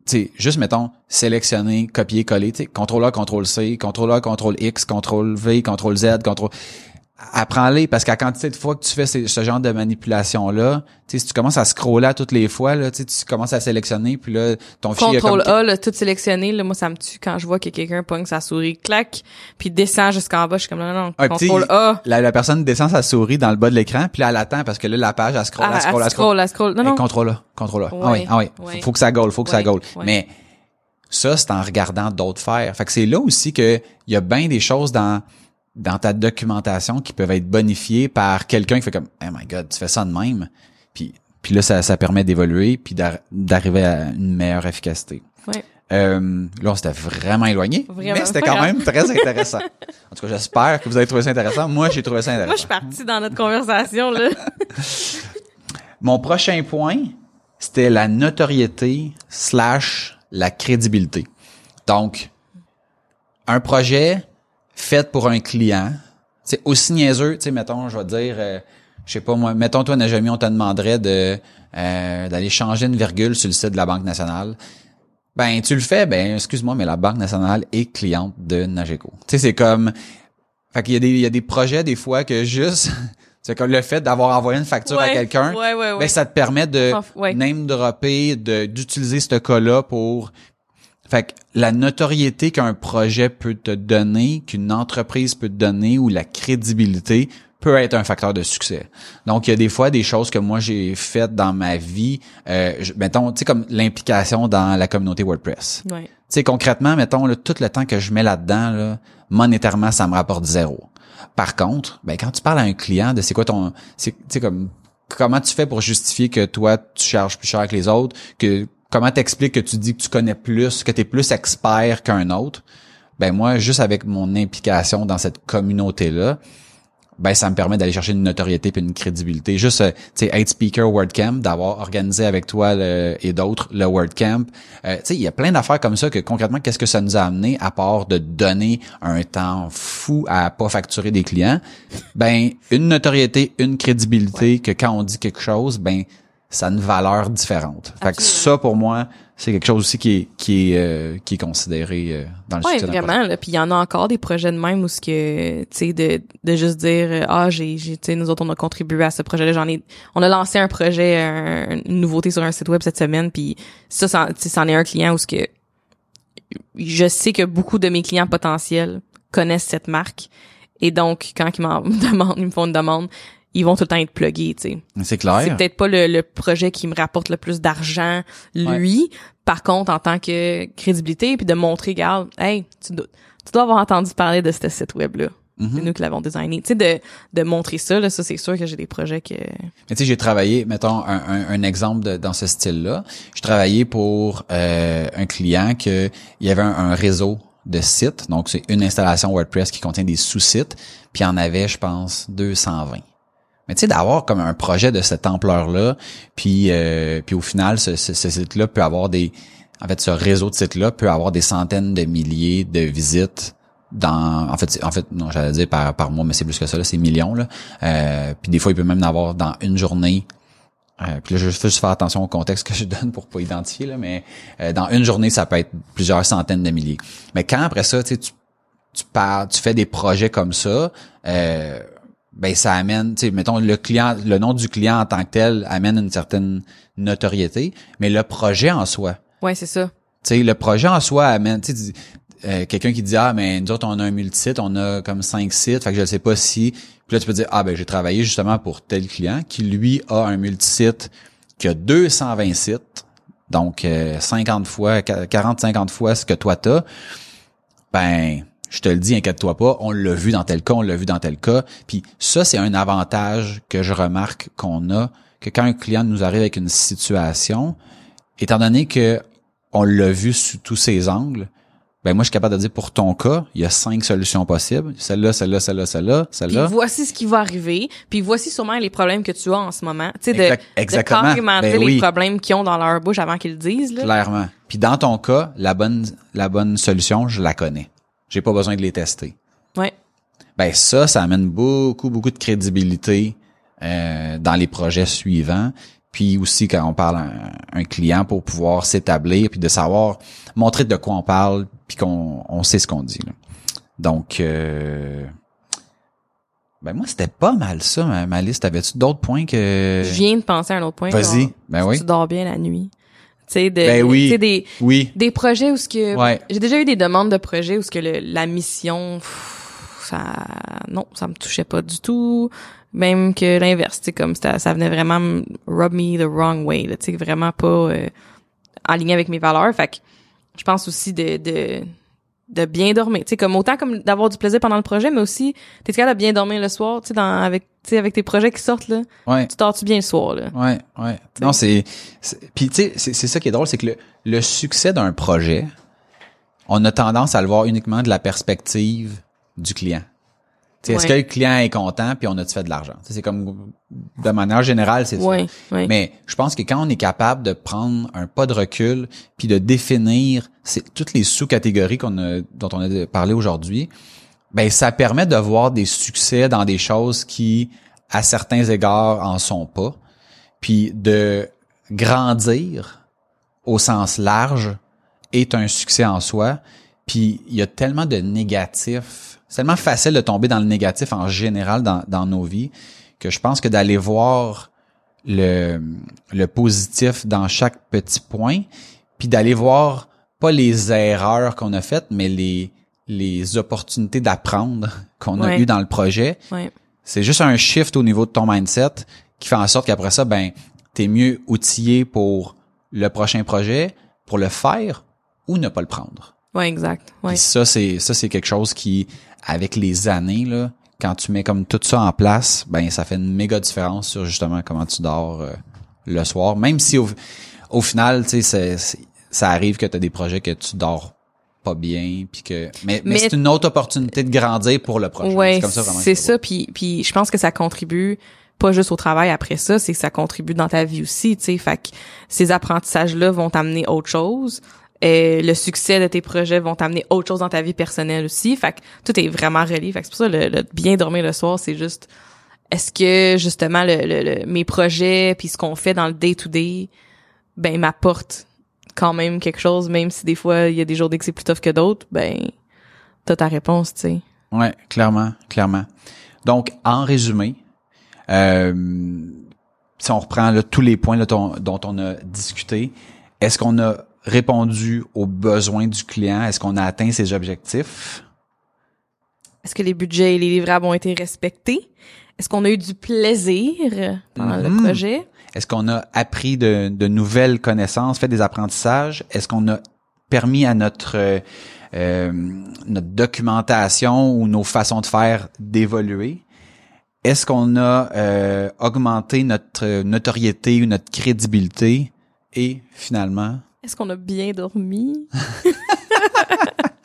tu sais, juste, mettons, sélectionner, copier, coller, tu sais, contrôle A, contrôle C, contrôle A, contrôle X, contrôle V, contrôle Z, contrôle, apprends-les parce qu'à quantité de fois que tu fais ce genre de manipulation là, tu sais si tu commences à scroller à toutes les fois là, tu commences à sélectionner puis là ton fichier Contrôle comme A, là, tout sélectionné, là, moi, ça me tue quand je vois que quelqu'un pogne sa souris, clac, puis descend jusqu'en bas, je suis comme, non, non, puis contrôle sais, A. la, la personne descend sa souris dans le bas de l'écran puis là elle attend parce que là la page elle scrolle, Ah, elle scrolle, elle scroll, elle scroll. Non, Hey, non. contrôle A, contrôle A. ah oui, ah oui, faut, que ça goal, faut que ça goal. Mais ça c'est en regardant d'autres faire. Fait que c'est là aussi que il y a bien des choses dans dans ta documentation qui peuvent être bonifiées par quelqu'un qui fait comme oh my god, tu fais ça de même. Puis puis là ça ça permet d'évoluer puis d'ar- d'arriver à une meilleure efficacité. Ouais. Euh, là, on s'était vraiment éloigné, Vraiment, mais c'était quand grave. même très intéressant. en tout cas, j'espère que vous avez trouvé ça intéressant. Moi, j'ai trouvé ça intéressant. Moi, je suis partie dans notre conversation, là. Mon prochain point, c'était la notoriété slash la crédibilité. Donc, un projet fait pour un client, c'est aussi niaiseux, tu sais, mettons, je vais te dire, euh, je sais pas moi, mettons toi, Najami, on te demanderait de euh, d'aller changer une virgule sur le site de la Banque nationale. Ben, tu le fais, ben, excuse-moi, mais la Banque nationale est cliente de Nageco. Tu sais, c'est comme, fait qu'il y a des, il y a des projets, des fois, que juste, c'est comme le fait d'avoir envoyé une facture à quelqu'un, Ouais, ouais, ouais. ben, ça te permet de name dropper, de, d'utiliser ce cas-là pour, fait que la notoriété qu'un projet peut te donner, qu'une entreprise peut te donner ou la crédibilité peut être un facteur de succès. Donc, il y a des fois des choses que moi j'ai faites dans ma vie, euh, je- mettons, tu sais, comme l'implication dans la communauté WordPress. Ouais. Tu sais, concrètement, mettons, là, tout le temps que je mets là-dedans, là, monétairement, ça me rapporte zéro. Par contre, ben, quand tu parles à un client de c'est quoi ton, c'est, tu sais, comme, comment tu fais pour justifier que toi, tu charges plus cher que les autres, que, comment t'expliques que tu dis que tu connais plus, que tu es plus expert qu'un autre, ben, moi, juste avec mon implication dans cette communauté-là, ben ça me permet d'aller chercher une notoriété puis une crédibilité. Juste, euh, tu sais, être speaker WordCamp, d'avoir organisé avec toi le- et d'autres le WordCamp. Euh, tu sais, il y a plein d'affaires comme ça que concrètement, qu'est-ce que ça nous a amené à part de donner un temps fou à pas facturer des clients? Ben, une notoriété, une crédibilité que quand on dit quelque chose, ben ça a une valeur différente. Fait que ça, pour moi, c'est quelque chose aussi qui est qui est euh, qui est considéré euh, dans le Ouais, projet. vraiment. Là. Puis il y en a encore des projets de même où ce que, tu sais, de, de juste dire, euh, ah, j'ai, tu sais, nous autres on a contribué à ce projet-là. J'en ai, on a lancé un projet, un- une nouveauté sur un site web cette semaine. Puis ça, sais, c'en est un client où ce que, je sais que beaucoup de mes clients potentiels connaissent cette marque. Et donc, quand ils m'en demandent, ils me font une demande, ils vont tout le temps être plugués, tu sais. C'est C'est clair. peut-être pas le, le projet qui me rapporte le plus d'argent, lui. Par contre, en tant que crédibilité, puis de montrer, regarde, hey, tu dois, tu dois avoir entendu parler de ce site web-là. Mhm. C'est nous qui l'avons designé. Tu sais, de, de montrer ça, là, ça, c'est sûr que j'ai des projets que... Mais tu sais, j'ai travaillé, mettons un, un, un exemple de- dans ce style-là. J'ai travaillé pour euh, un client que il y avait un, un réseau de sites, donc c'est une installation WordPress qui contient des sous-sites, puis il y en avait, je pense, 220. Mais tu sais, d'avoir comme un projet de cette ampleur-là, puis euh, puis au final, ce, ce, ce site-là peut avoir des, en fait, ce réseau de sites-là peut avoir des centaines de milliers de visites dans en fait en fait non j'allais dire par par mois mais c'est plus que ça c'est millions là. Euh, puis des fois il peut même en avoir dans une journée. Euh, puis là je fais juste faire attention au contexte que je donne pour pas identifier là mais euh, dans une journée ça peut être plusieurs centaines de milliers. Mais quand après ça tu tu parles tu fais des projets comme ça euh, ben ça amène tu sais mettons le client le nom du client en tant que tel amène une certaine notoriété mais le projet en soi Ouais, c'est ça. tu sais, le projet en soi amène, tu sais, euh, quelqu'un qui dit, ah, mais nous autres, on a un multisite, on a comme cinq sites, fait que je ne sais pas si, puis là, tu peux dire, ah, ben, j'ai travaillé justement pour tel client qui, lui, a un multisite qui a 220 sites, donc euh, 50 fois, 40-50 fois ce que toi t'as, ben, je te le dis, inquiète-toi pas, on l'a vu dans tel cas, on l'a vu dans tel cas, puis ça, c'est un avantage que je remarque qu'on a, que quand un client nous arrive avec une situation, étant donné que on l'a vu sous tous ses angles, ben moi je suis capable de dire pour ton cas, il y a cinq solutions possibles, celle-là, celle-là, celle-là, celle-là, Puis celle-là. voici ce qui va arriver. Puis voici sûrement les problèmes que tu as en ce moment. Tu sais, de, Exact- de exactement. carrément Ben les problèmes qu'ils ont dans leur bouche avant qu'ils le disent. Là. Clairement. Puis dans ton cas, la bonne la bonne solution, je la connais. J'ai pas besoin de les tester. Ouais. Ben ça, ça amène beaucoup beaucoup de crédibilité euh, dans les projets suivants. Puis aussi quand on parle à un, un client pour pouvoir s'établir puis de savoir montrer de quoi on parle puis qu'on on sait ce qu'on dit. là. Donc euh, ben moi c'était pas mal ça ma, ma liste. Avais-tu d'autres points que Je viens de penser à un autre point. Vas-y. Ben oui. Tu dors bien la nuit. Tu de, Ben oui. des, Oui. des projets où ce que Ouais. j'ai déjà eu des demandes de projets où ce que le- la mission pff, ça non ça me touchait pas du tout même que l'inverse tu sais comme ça ça venait vraiment me rub me the wrong way tu sais vraiment pas euh, en ligne avec mes valeurs fait que je pense aussi de de de bien dormir tu sais comme autant comme d'avoir du plaisir pendant le projet mais aussi t'es capable de bien dormir le soir tu sais dans avec tu sais avec tes projets qui sortent là Ouais. tu dors tu bien le soir là? Ouais, ouais. Non, c'est, puis tu sais, c'est c'est ça qui est drôle, c'est que le, le succès d'un projet, on a tendance à le voir uniquement de la perspective du client. Tu sais, Est-ce Ouais. que le client est content puis on a-tu fait de l'argent? C'est comme de manière générale, c'est ouais ça. ouais Mais je pense que quand on est capable de prendre un pas de recul puis de définir toutes les sous-catégories qu'on a, dont on a parlé aujourd'hui, ben ça permet de voir des succès dans des choses qui, à certains égards, en sont pas, puis de grandir au sens large est un succès en soi. Puis il y a tellement de négatifs, c'est tellement facile de tomber dans le négatif en général dans, dans nos vies que je pense que d'aller voir le, le positif dans chaque petit point, puis d'aller voir pas les erreurs qu'on a faites, mais les, les opportunités d'apprendre qu'on a Ouais. eues dans le projet, ouais c'est juste un shift au niveau de ton mindset qui fait en sorte qu'après ça, ben, t'es mieux outillé pour le prochain projet, pour le faire ou ne pas le prendre. ouais exact ouais Puis ça, c'est ça, c'est quelque chose qui, avec les années, là, quand tu mets comme tout ça en place, ben ça fait une méga différence sur justement comment tu dors euh, le soir. Même si au, au final, tu sais, ça arrive que tu as des projets que tu dors pas bien, puis que mais, mais, Mais- c'est une autre opportunité de grandir pour le prochain. Ouais, c'est comme ça vraiment. c'est ça. Puis, puis je pense que ça contribue pas juste au travail après ça, c'est que ça contribue dans ta vie aussi, tu sais. Fait que ces apprentissages-là vont t'amener autre chose. Et le succès de tes projets vont t'amener autre chose dans ta vie personnelle aussi. Fait que tout est vraiment relié. Fait que c'est pour ça le, le bien dormir le soir, c'est juste est-ce que justement le, le- le- mes projets puis ce qu'on fait dans le day to day ben m'apporte quand même quelque chose même si des fois il y a des journées que c'est plus tough que d'autres ben t'as ta réponse tu sais Ouais, clairement, clairement. Donc, en résumé, euh, si on reprend là, tous les points là, dont on a discuté, est-ce qu'on a répondu aux besoins du client? Est-ce qu'on a atteint ses objectifs? Est-ce que les budgets et les livrables ont été respectés? Est-ce qu'on a eu du plaisir pendant le Mhm. projet? Est-ce qu'on a appris de, de nouvelles connaissances, fait des apprentissages? Est-ce qu'on a permis à notre euh, euh, notre documentation ou nos façons de faire d'évoluer? Est-ce qu'on a euh, augmenté notre notoriété ou notre crédibilité? Et finalement, Est-ce qu'on a bien dormi?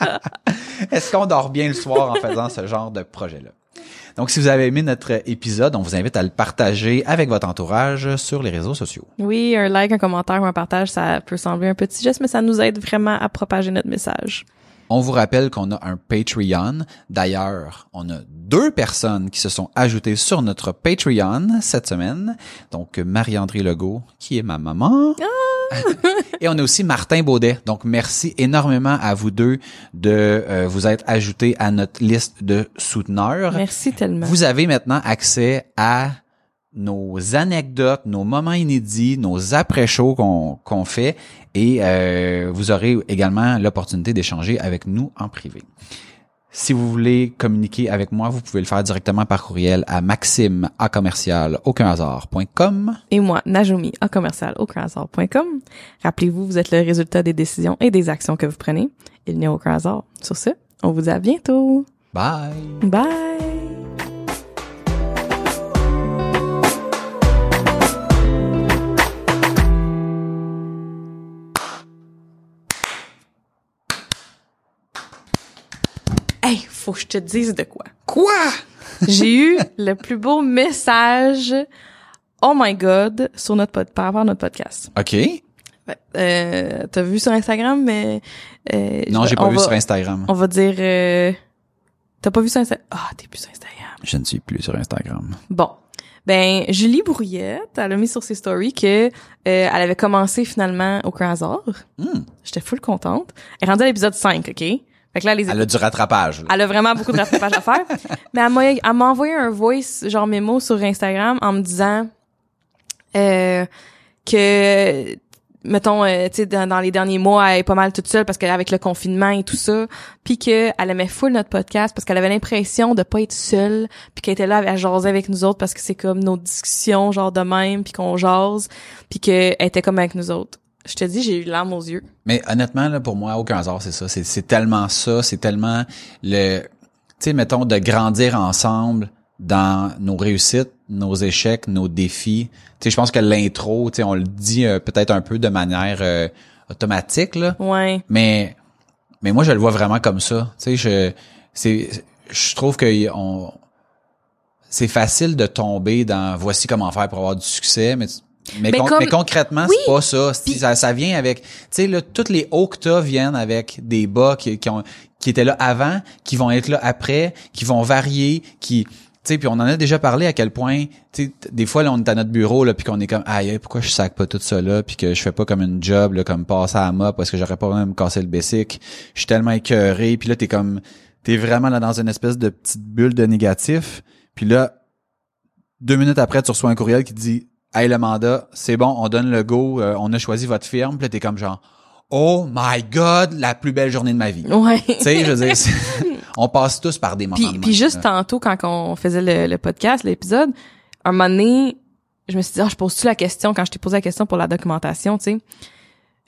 est-ce qu'on dort bien le soir en faisant ce genre de projet-là? Donc, si vous avez aimé notre épisode, on vous invite à le partager avec votre entourage sur les réseaux sociaux. Oui, un like, un commentaire ou un partage, ça peut sembler un petit geste, mais ça nous aide vraiment à propager notre message. On vous rappelle qu'on a un Patreon. D'ailleurs, on a deux personnes qui se sont ajoutées sur notre Patreon cette semaine. Donc, Marie-André Legault, qui est ma maman. Et on a aussi Martin Baudet. Donc, merci énormément à vous deux de euh, vous être ajoutés à notre liste de souteneurs. Merci tellement. Vous avez maintenant accès à nos anecdotes, nos moments inédits, nos après-shows qu'on qu'on fait et euh, vous aurez également l'opportunité d'échanger avec nous en privé. Si vous voulez communiquer avec moi, vous pouvez le faire directement par courriel à maxime à commercial. Et moi, Najumi, à commercial. Rappelez-vous, vous êtes le résultat des décisions et des actions que vous prenez. Il n'y a aucun hasard. Sur ce, on vous dit à bientôt. Bye! Bye! Faut que je te dise de quoi. Quoi? J'ai eu le plus beau message, oh my god, sur notre pod, par rapport à notre podcast. OK. Euh, t'as vu sur Instagram, mais... Euh, Non, j'ai pas vu va- sur Instagram. On va dire... euh, t'as pas vu sur Instagram? Ah, t'es plus sur Instagram. Je ne suis plus sur Instagram. Bon. Ben, Julie Brouillette, elle a mis sur ses stories que euh, elle avait commencé finalement Aucun hasard. Hmm. J'étais full contente. Elle est rendue à l'épisode 5, OK? Fait que là, les Elle a du rattrapage. là. elle a vraiment beaucoup de rattrapage à faire. Mais elle m'a, elle m'a envoyé un voice, genre mémo sur Instagram en me disant euh, que, mettons, euh, tu sais, dans, dans les derniers mois, elle est pas mal toute seule parce qu'avec le confinement et tout ça, puis que elle aimait full notre podcast parce qu'elle avait l'impression de pas être seule, puis qu'elle était là à jaser avec nous autres parce que c'est comme nos discussions, genre de même, puis qu'on jase, puis qu'elle était comme avec nous autres. Je te dis, j'ai eu l'âme aux yeux. Mais honnêtement, là, pour moi, aucun hasard, c'est ça. C'est, tellement ça. C'est tellement le, tu sais, mettons, de grandir ensemble dans nos réussites, nos échecs, nos défis. Tu sais, je pense que l'intro, tu sais, on le dit euh, peut-être un peu de manière euh, automatique, là. Ouais. Mais, mais moi, je le vois vraiment comme ça. Tu sais, je, c'est, je trouve que on, c'est facile de tomber dans voici comment faire pour avoir du succès, mais, mais, Mais con- comme- mais concrètement, Oui. c'est pas ça. Ça. Ça vient avec, tu sais, là, toutes les hauts que t'as viennent avec des bas qui, qui ont, qui étaient là avant, qui vont être là après, qui vont varier, qui, tu sais, puis on en a déjà parlé à quel point, tu sais, des fois là on est à notre bureau là, puis qu'on est comme, aïe, pourquoi je sac pas tout ça là, puis que je fais pas comme une job là, comme passer à mop parce que j'aurais pas même cassé le basic. Je suis tellement écœuré, puis là t'es comme, t'es vraiment là dans une espèce de petite bulle de négatif, puis là deux minutes après tu reçois un courriel qui te dit, hey le mandat, c'est bon, on donne le go, euh, on a choisi votre firme, puis t'es comme genre, oh my god, la plus belle journée de ma vie. Ouais. tu sais, je veux dire, on passe tous par des moments. Puis, de puis juste là. tantôt, quand on faisait le, le podcast, l'épisode, un moment donné, je me suis dit, ah, je pose-tu la question quand je t'ai posé la question pour la documentation, tu sais.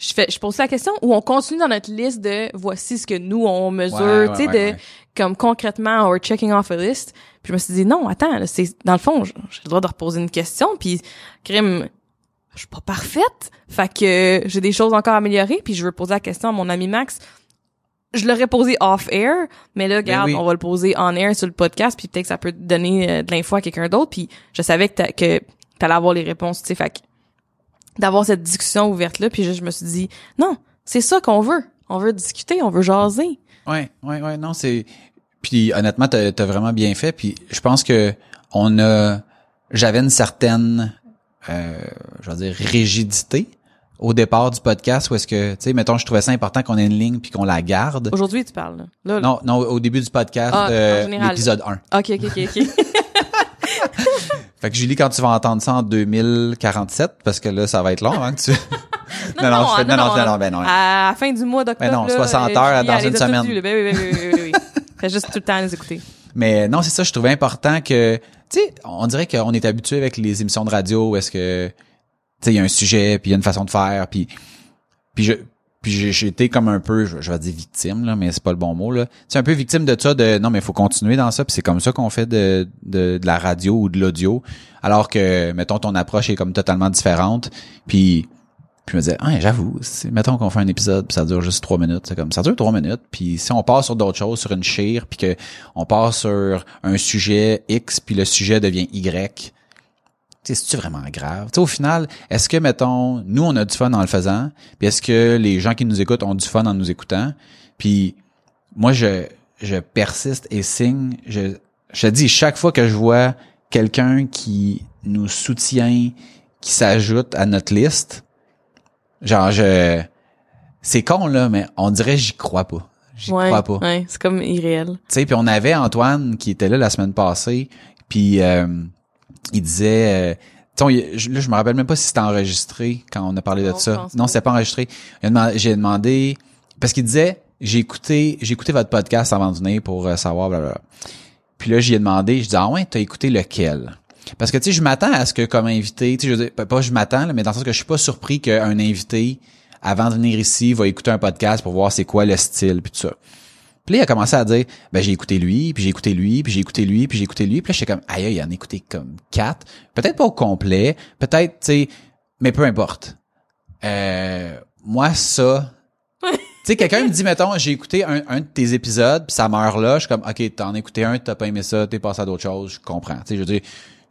Je fais, je pose la question ou on continue dans notre liste de voici ce que nous on mesure, Ouais, tu sais, ouais, de comme concrètement or checking off a list. Puis je me suis dit non, attends, là, c'est dans le fond, j'ai le droit de reposer une question, puis crime, je suis pas parfaite, fait que j'ai des choses encore à améliorer, puis je veux poser la question à mon ami Max. Je l'aurais posé off air, mais là, regarde, Ben oui. on va le poser on air sur le podcast, puis peut-être que ça peut donner euh, de l'info à quelqu'un d'autre, puis je savais que que t'allais avoir les réponses, tu sais, fait que d'avoir cette discussion ouverte là, puis je, je me suis dit non, c'est ça qu'on veut, on veut discuter, on veut jaser. Ouais, ouais, ouais, non, c'est. Puis honnêtement, t'as as vraiment bien fait. Puis je pense que on a, j'avais une certaine, euh, je dire rigidité au départ du podcast, où est-ce que, tu sais, mettons, je trouvais ça important qu'on ait une ligne puis qu'on la garde. Aujourd'hui, tu parles là. Là, là. Non, non, au début du podcast, Ah, euh, l'épisode 1. OK, OK, OK, OK. Fait que Julie, quand tu vas entendre ça en 2047, parce que là, ça va être long, hein, que tu. Non, non, non, je fais- non, non, non, ben non. À la fin du mois d'octobre. Ben non, là, 60 euh, heures Julie, dans une semaine. là. Ben oui, oui, oui, oui, oui. Fais juste tout le temps à les écouter. Mais non, c'est ça, je trouvais important que, tu sais, on dirait qu'on est habitué avec les émissions de radio où est-ce que, tu sais, il y a un sujet, puis il y a une façon de faire, puis, puis je, puis j'ai été comme un peu, je, je vais dire victime là, mais c'est pas le bon mot là. C'est un peu victime de ça, de non mais il faut continuer dans ça, puis c'est comme ça qu'on fait de, de de la radio ou de l'audio, alors que mettons ton approche est comme totalement différente, puis puis je me disais, ah, j'avoue, mettons qu'on fait un épisode puis ça dure juste trois minutes, c'est comme ça dure trois minutes, puis si on passe sur d'autres choses, sur une chire, puis que on passe sur un sujet X, puis le sujet devient Y, c'est-tu vraiment grave? Tu sais, au final, est-ce que, mettons, nous, on a du fun en le faisant, puis est-ce que les gens qui nous écoutent ont du fun en nous écoutant? Puis moi, je, je persiste et signe. Je, je te dis, chaque fois que je vois quelqu'un qui nous soutient, qui s'ajoute à notre liste, genre, je... C'est con, là, mais on dirait j'y crois pas. J'y ouais, crois pas. Ouais, c'est comme irréel. Tu sais, puis on avait Antoine qui était là la semaine passée, puis euh, il disait, euh, je- là je me rappelle même pas si c'était enregistré quand on a parlé Non, de ça. Non, c'était pas enregistré. J'ai demandé parce qu'il disait, j'ai écouté, j'ai écouté votre podcast avant de venir pour euh, savoir, blablabla. Puis là, j'y ai demandé, je dis ah ouais, t'as écouté lequel? Parce que tu sais, je m'attends à ce que comme invité, tu sais, je veux dire, pas- je m'attends, là, mais dans le sens que je suis pas surpris qu'un invité avant de venir ici va écouter un podcast pour voir c'est quoi le style puis tout ça. Puis là, il a commencé à dire, ben j'ai écouté lui, puis j'ai écouté lui, puis j'ai écouté lui, puis j'ai écouté lui. Puis là, j'étais comme, aïe, il en a écouté comme quatre. Peut-être pas au complet, peut-être, tu sais, mais peu importe. Euh, moi, ça, sais, quelqu'un me dit, mettons, j'ai écouté un, un de tes épisodes, puis ça meurt là, je suis comme, OK, t'en as écouté un, t'as pas aimé ça, t'es passé à d'autres choses, je comprends. Tu sais, je veux dire,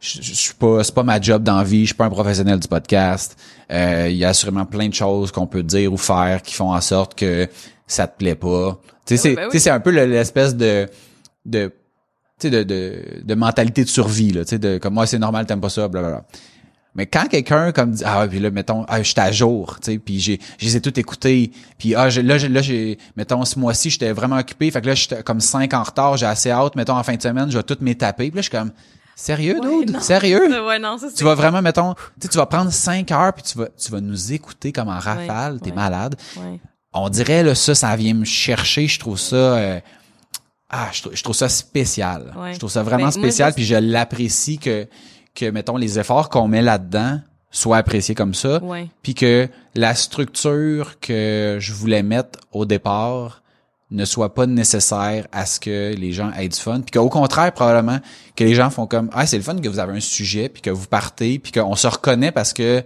je, je, je suis pas, c'est pas ma job d'envie, je suis pas un professionnel du podcast. Euh, Il y a assurément plein de choses qu'on peut dire ou faire qui font en sorte que ça te plaît pas. Tu sais, c'est, ben oui. sais, c'est un peu le- l'espèce de, de, de, de, de mentalité de survie, là, tu sais, de, comme moi, c'est normal, t'aimes pas ça, blablabla. Mais quand quelqu'un comme dit ah ouais, puis là mettons ah j'étais à jour, tu sais, puis j'ai je les ai tout écoutés, puis ah j'ai- là j'ai- là j'ai mettons ce mois-ci j'étais vraiment occupé, fait que là j'étais comme 5 en retard, j'ai assez hâte, mettons en fin de semaine, je vais tout m'étaper. Puis là je suis comme sérieux Ouais, dude? non. Sérieux? Ouais, non, ça, Tu vas vraiment mettons, tu vas prendre 5 heures puis tu vas tu vas nous écouter comme en rafale, t'es malade. On dirait là ça ça vient me chercher, je trouve ça euh, ah, je, trou- je trouve ça spécial. Ouais. Je trouve ça vraiment Ben, spécial, puis je l'apprécie que que mettons les efforts qu'on met là-dedans soient appréciés comme ça, Ouais. puis que la structure que je voulais mettre au départ ne soit pas nécessaire à ce que les gens aient du fun, puis qu'au contraire probablement que les gens font comme ah c'est le fun que vous avez un sujet, puis que vous partez, puis qu'on se reconnaît parce que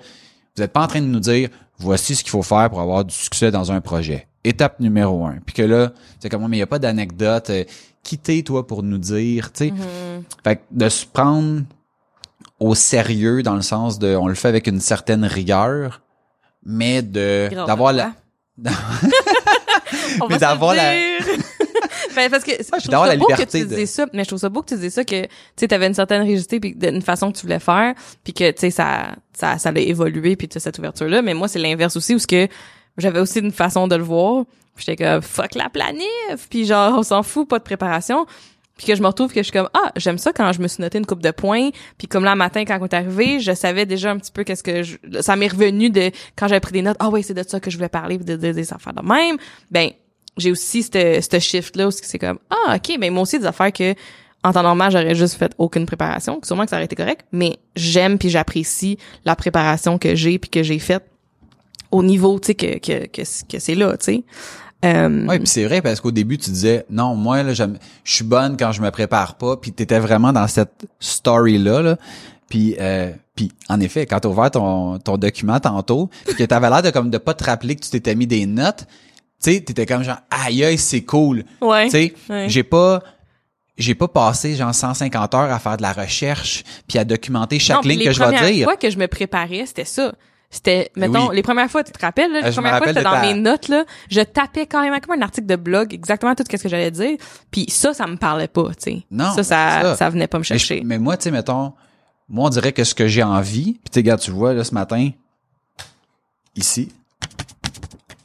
vous êtes pas en train de nous dire voici ce qu'il faut faire pour avoir du succès dans un projet. Étape numéro un. Puis que là, c'est comme mais il y a pas d'anecdote. Euh, quittez toi pour nous dire, tu sais. Mhm. Fait que de se prendre au sérieux dans le sens de on le fait avec une certaine rigueur, mais de d'avoir la Mais d'avoir la-. Ben, parce que je trouve ça la beau que tu de- disais ça, mais je trouve ça beau que tu disais ça que tu sais t'avais une certaine rigidité puis une façon que tu voulais faire puis que tu sais ça ça ça a évolué puis tu as cette ouverture là, mais moi c'est l'inverse aussi où ce que j'avais aussi une façon de le voir. Puis J'étais comme fuck la planif puis genre on s'en fout pas de préparation. Puis que je me retrouve que je suis comme ah j'aime ça quand je me suis noté une coupe de points puis comme là le matin quand on est arrivé je savais déjà un petit peu qu'est-ce que je, ça m'est revenu de quand j'avais pris des notes ah ouais c'est de ça que je voulais parler puis de, de- des affaires de même ben j'ai aussi ce ce shift là où c'est comme ah ok ben moi aussi des affaires que en temps normal j'aurais juste fait aucune préparation sûrement que ça aurait été correct mais j'aime puis j'apprécie la préparation que j'ai puis que j'ai faite au niveau tu sais que que que, que c'est là tu sais euh, Oui, puis c'est vrai parce qu'au début tu disais non, moi là je suis bonne quand je me prépare pas, puis t'étais vraiment dans cette story là là. Puis euh, puis en effet, quand t'as ouvert ton ton document tantôt, puis que t'avais l'air de comme de pas te rappeler que tu t'étais mis des notes, tu sais, t'étais comme genre aïe aïe, c'est cool. ouais Tu sais, Ouais. j'ai pas j'ai pas passé genre 150 heures à faire de la recherche puis à documenter chaque Non, ligne que je vais dire. fois que je me préparais, c'était ça. C'était, mettons, Oui. les premières fois, tu te rappelles, là, les je premières fois, c'était dans ta- mes notes, là, je tapais carrément comme un article de blog, exactement tout ce que j'allais dire. Puis ça, ça me parlait pas, tu sais. Non, Ça, ça, ça. ça venait pas me Mais, je- chercher. mais moi, tu sais, mettons, moi, on dirait que ce que j'ai envie, puis tu sais, regarde, tu vois, là, ce matin, ici,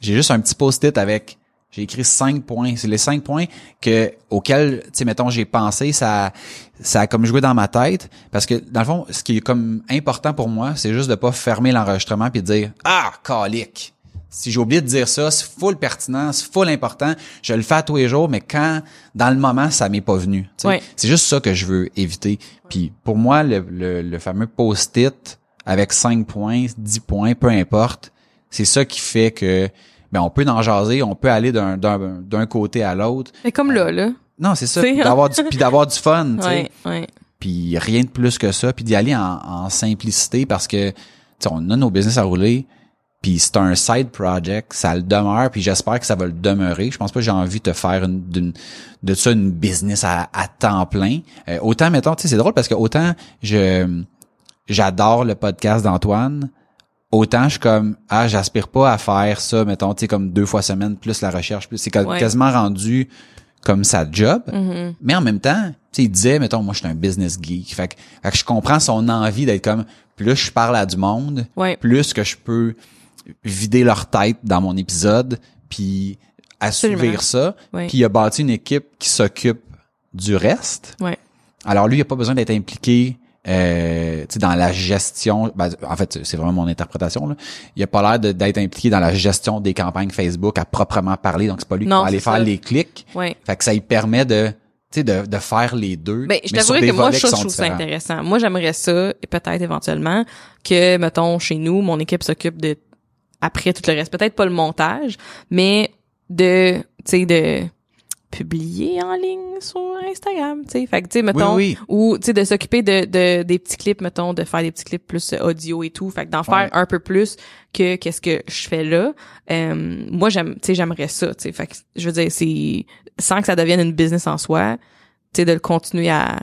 j'ai juste un petit post-it avec, j'ai écrit cinq points. C'est les cinq points que, auxquels, tu sais, mettons, j'ai pensé, ça, ça a comme joué dans ma tête. Parce que, dans le fond, ce qui est comme important pour moi, c'est juste de pas fermer l'enregistrement puis de dire, ah, calique. Si j'ai oublié de dire ça, c'est full pertinent, c'est full important. Je le fais à tous les jours, mais quand, dans le moment, ça m'est pas venu. Ouais. C'est juste ça que je veux éviter. Puis pour moi, le, le, le fameux post-it avec 5 points, 10 points, peu importe, c'est ça qui fait que ben on peut en jaser, on peut aller d'un d'un d'un côté à l'autre. Mais comme là, là. Non, c'est ça, puis d'avoir du puis d'avoir du fun, tu sais. Ouais, ouais. Puis rien de plus que ça, puis d'y aller en, en simplicité parce que tu sais, on a nos business à rouler. Puis c'est un side project, ça le demeure, puis j'espère que ça va le demeurer. Je pense pas que j'ai envie de te faire une, d'une- de ça une business à, à temps plein. Euh, autant, mettons, tu sais, c'est drôle parce que autant je j'adore le podcast d'Antoine, autant je suis comme ah j'aspire pas à faire ça, mettons, tu sais, comme deux fois semaine plus la recherche, plus c'est Ouais. quasiment rendu comme sa job. Mhm. Mais en même temps, tu sais, il disait, mettons, moi, je suis un business geek. Fait que, fait que je comprends son envie d'être comme, plus je parle à du monde, Ouais. plus que je peux vider leur tête dans mon épisode, puis assouvir ça. Ouais. Puis il a bâti une équipe qui s'occupe du reste. Ouais. Alors lui, il a pas besoin d'être impliqué euh, dans la gestion. ben, en fait, c'est vraiment mon interprétation. Là. Il a pas l'air d'être impliqué dans la gestion des campagnes Facebook à proprement parler. Donc c'est pas lui Non, qui va aller faire les clics. Ouais. Fait que ça lui permet de, de, de faire les deux. Ben, je mais sur t'avouerais des que moi, je, je trouve ça intéressant. Moi, j'aimerais ça, et peut-être éventuellement, que, mettons, chez nous, mon équipe s'occupe de, après tout le reste. Peut-être pas le montage, mais de, tu sais, de publier en ligne sur Instagram, tu sais. Fait que, tu sais, mettons, oui. ou, tu sais, de s'occuper de, de, des petits clips, mettons, de faire des petits clips plus audio et tout. Fait que d'en faire un peu plus que qu'est-ce que je fais là. Euh, moi, j'aime, tu sais, j'aimerais ça, tu sais. Fait que, je veux dire, c'est, sans que ça devienne une business en soi, tu sais, de le continuer à,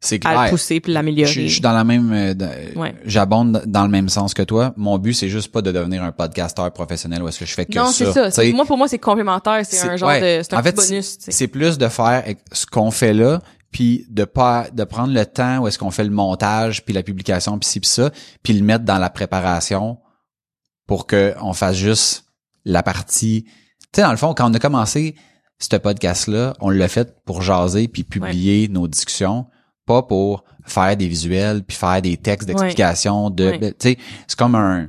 C'est à le clair. pousser puis Je, l'améliorer. je suis dans la même, euh, Ouais. j'abonde dans le même sens que toi. Mon but, c'est juste pas de devenir un podcasteur professionnel où est-ce que je fais que non, ça. c'est ça. Moi, pour moi, c'est complémentaire. C'est un genre ouais. de, c'est un En fait, bonus. C'est plus de faire ce qu'on fait là, puis de pas de prendre le temps où est-ce qu'on fait le montage, puis la publication, puis ci, puis ça, puis le mettre dans la préparation pour que on fasse juste la partie. Tu sais, dans le fond, quand on a commencé ce podcast-là, on l'a fait pour jaser puis publier nos discussions, pas pour faire des visuels puis faire des textes d'explication de, Ouais. de- tu sais, c'est comme un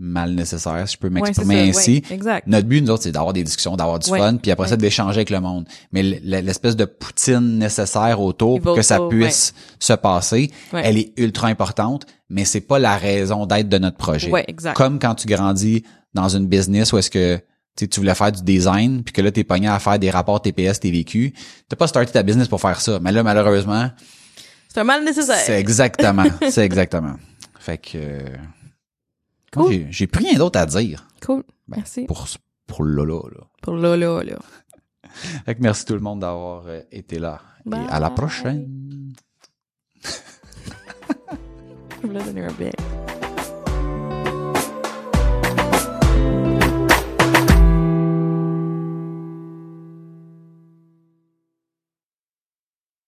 mal nécessaire, si je peux m'exprimer ainsi. exact. Notre but, nous autres, c'est d'avoir des discussions, d'avoir du fun, puis après ça, d'échanger avec le monde. Mais l'espèce de poutine nécessaire autour pour que ça puisse se passer, elle est ultra importante, mais c'est pas la raison d'être de notre projet. Exact. Comme quand tu grandis dans une business où est-ce que tu voulais faire du design, puis que là, t'es pogné à faire des rapports TPS, TVQ. T'as pas starté ta business pour faire ça. Mais là, malheureusement, C'est un mal nécessaire. c'est exactement, c'est exactement. Fait que, euh, Cool. j'ai- plus rien d'autre à dire Cool. Ben, Merci. pour, pour Lola, là. Pour là, là. Fait que merci tout le monde d'avoir euh, été là. Bye. Et à la prochaine. Je voulais donner un bec.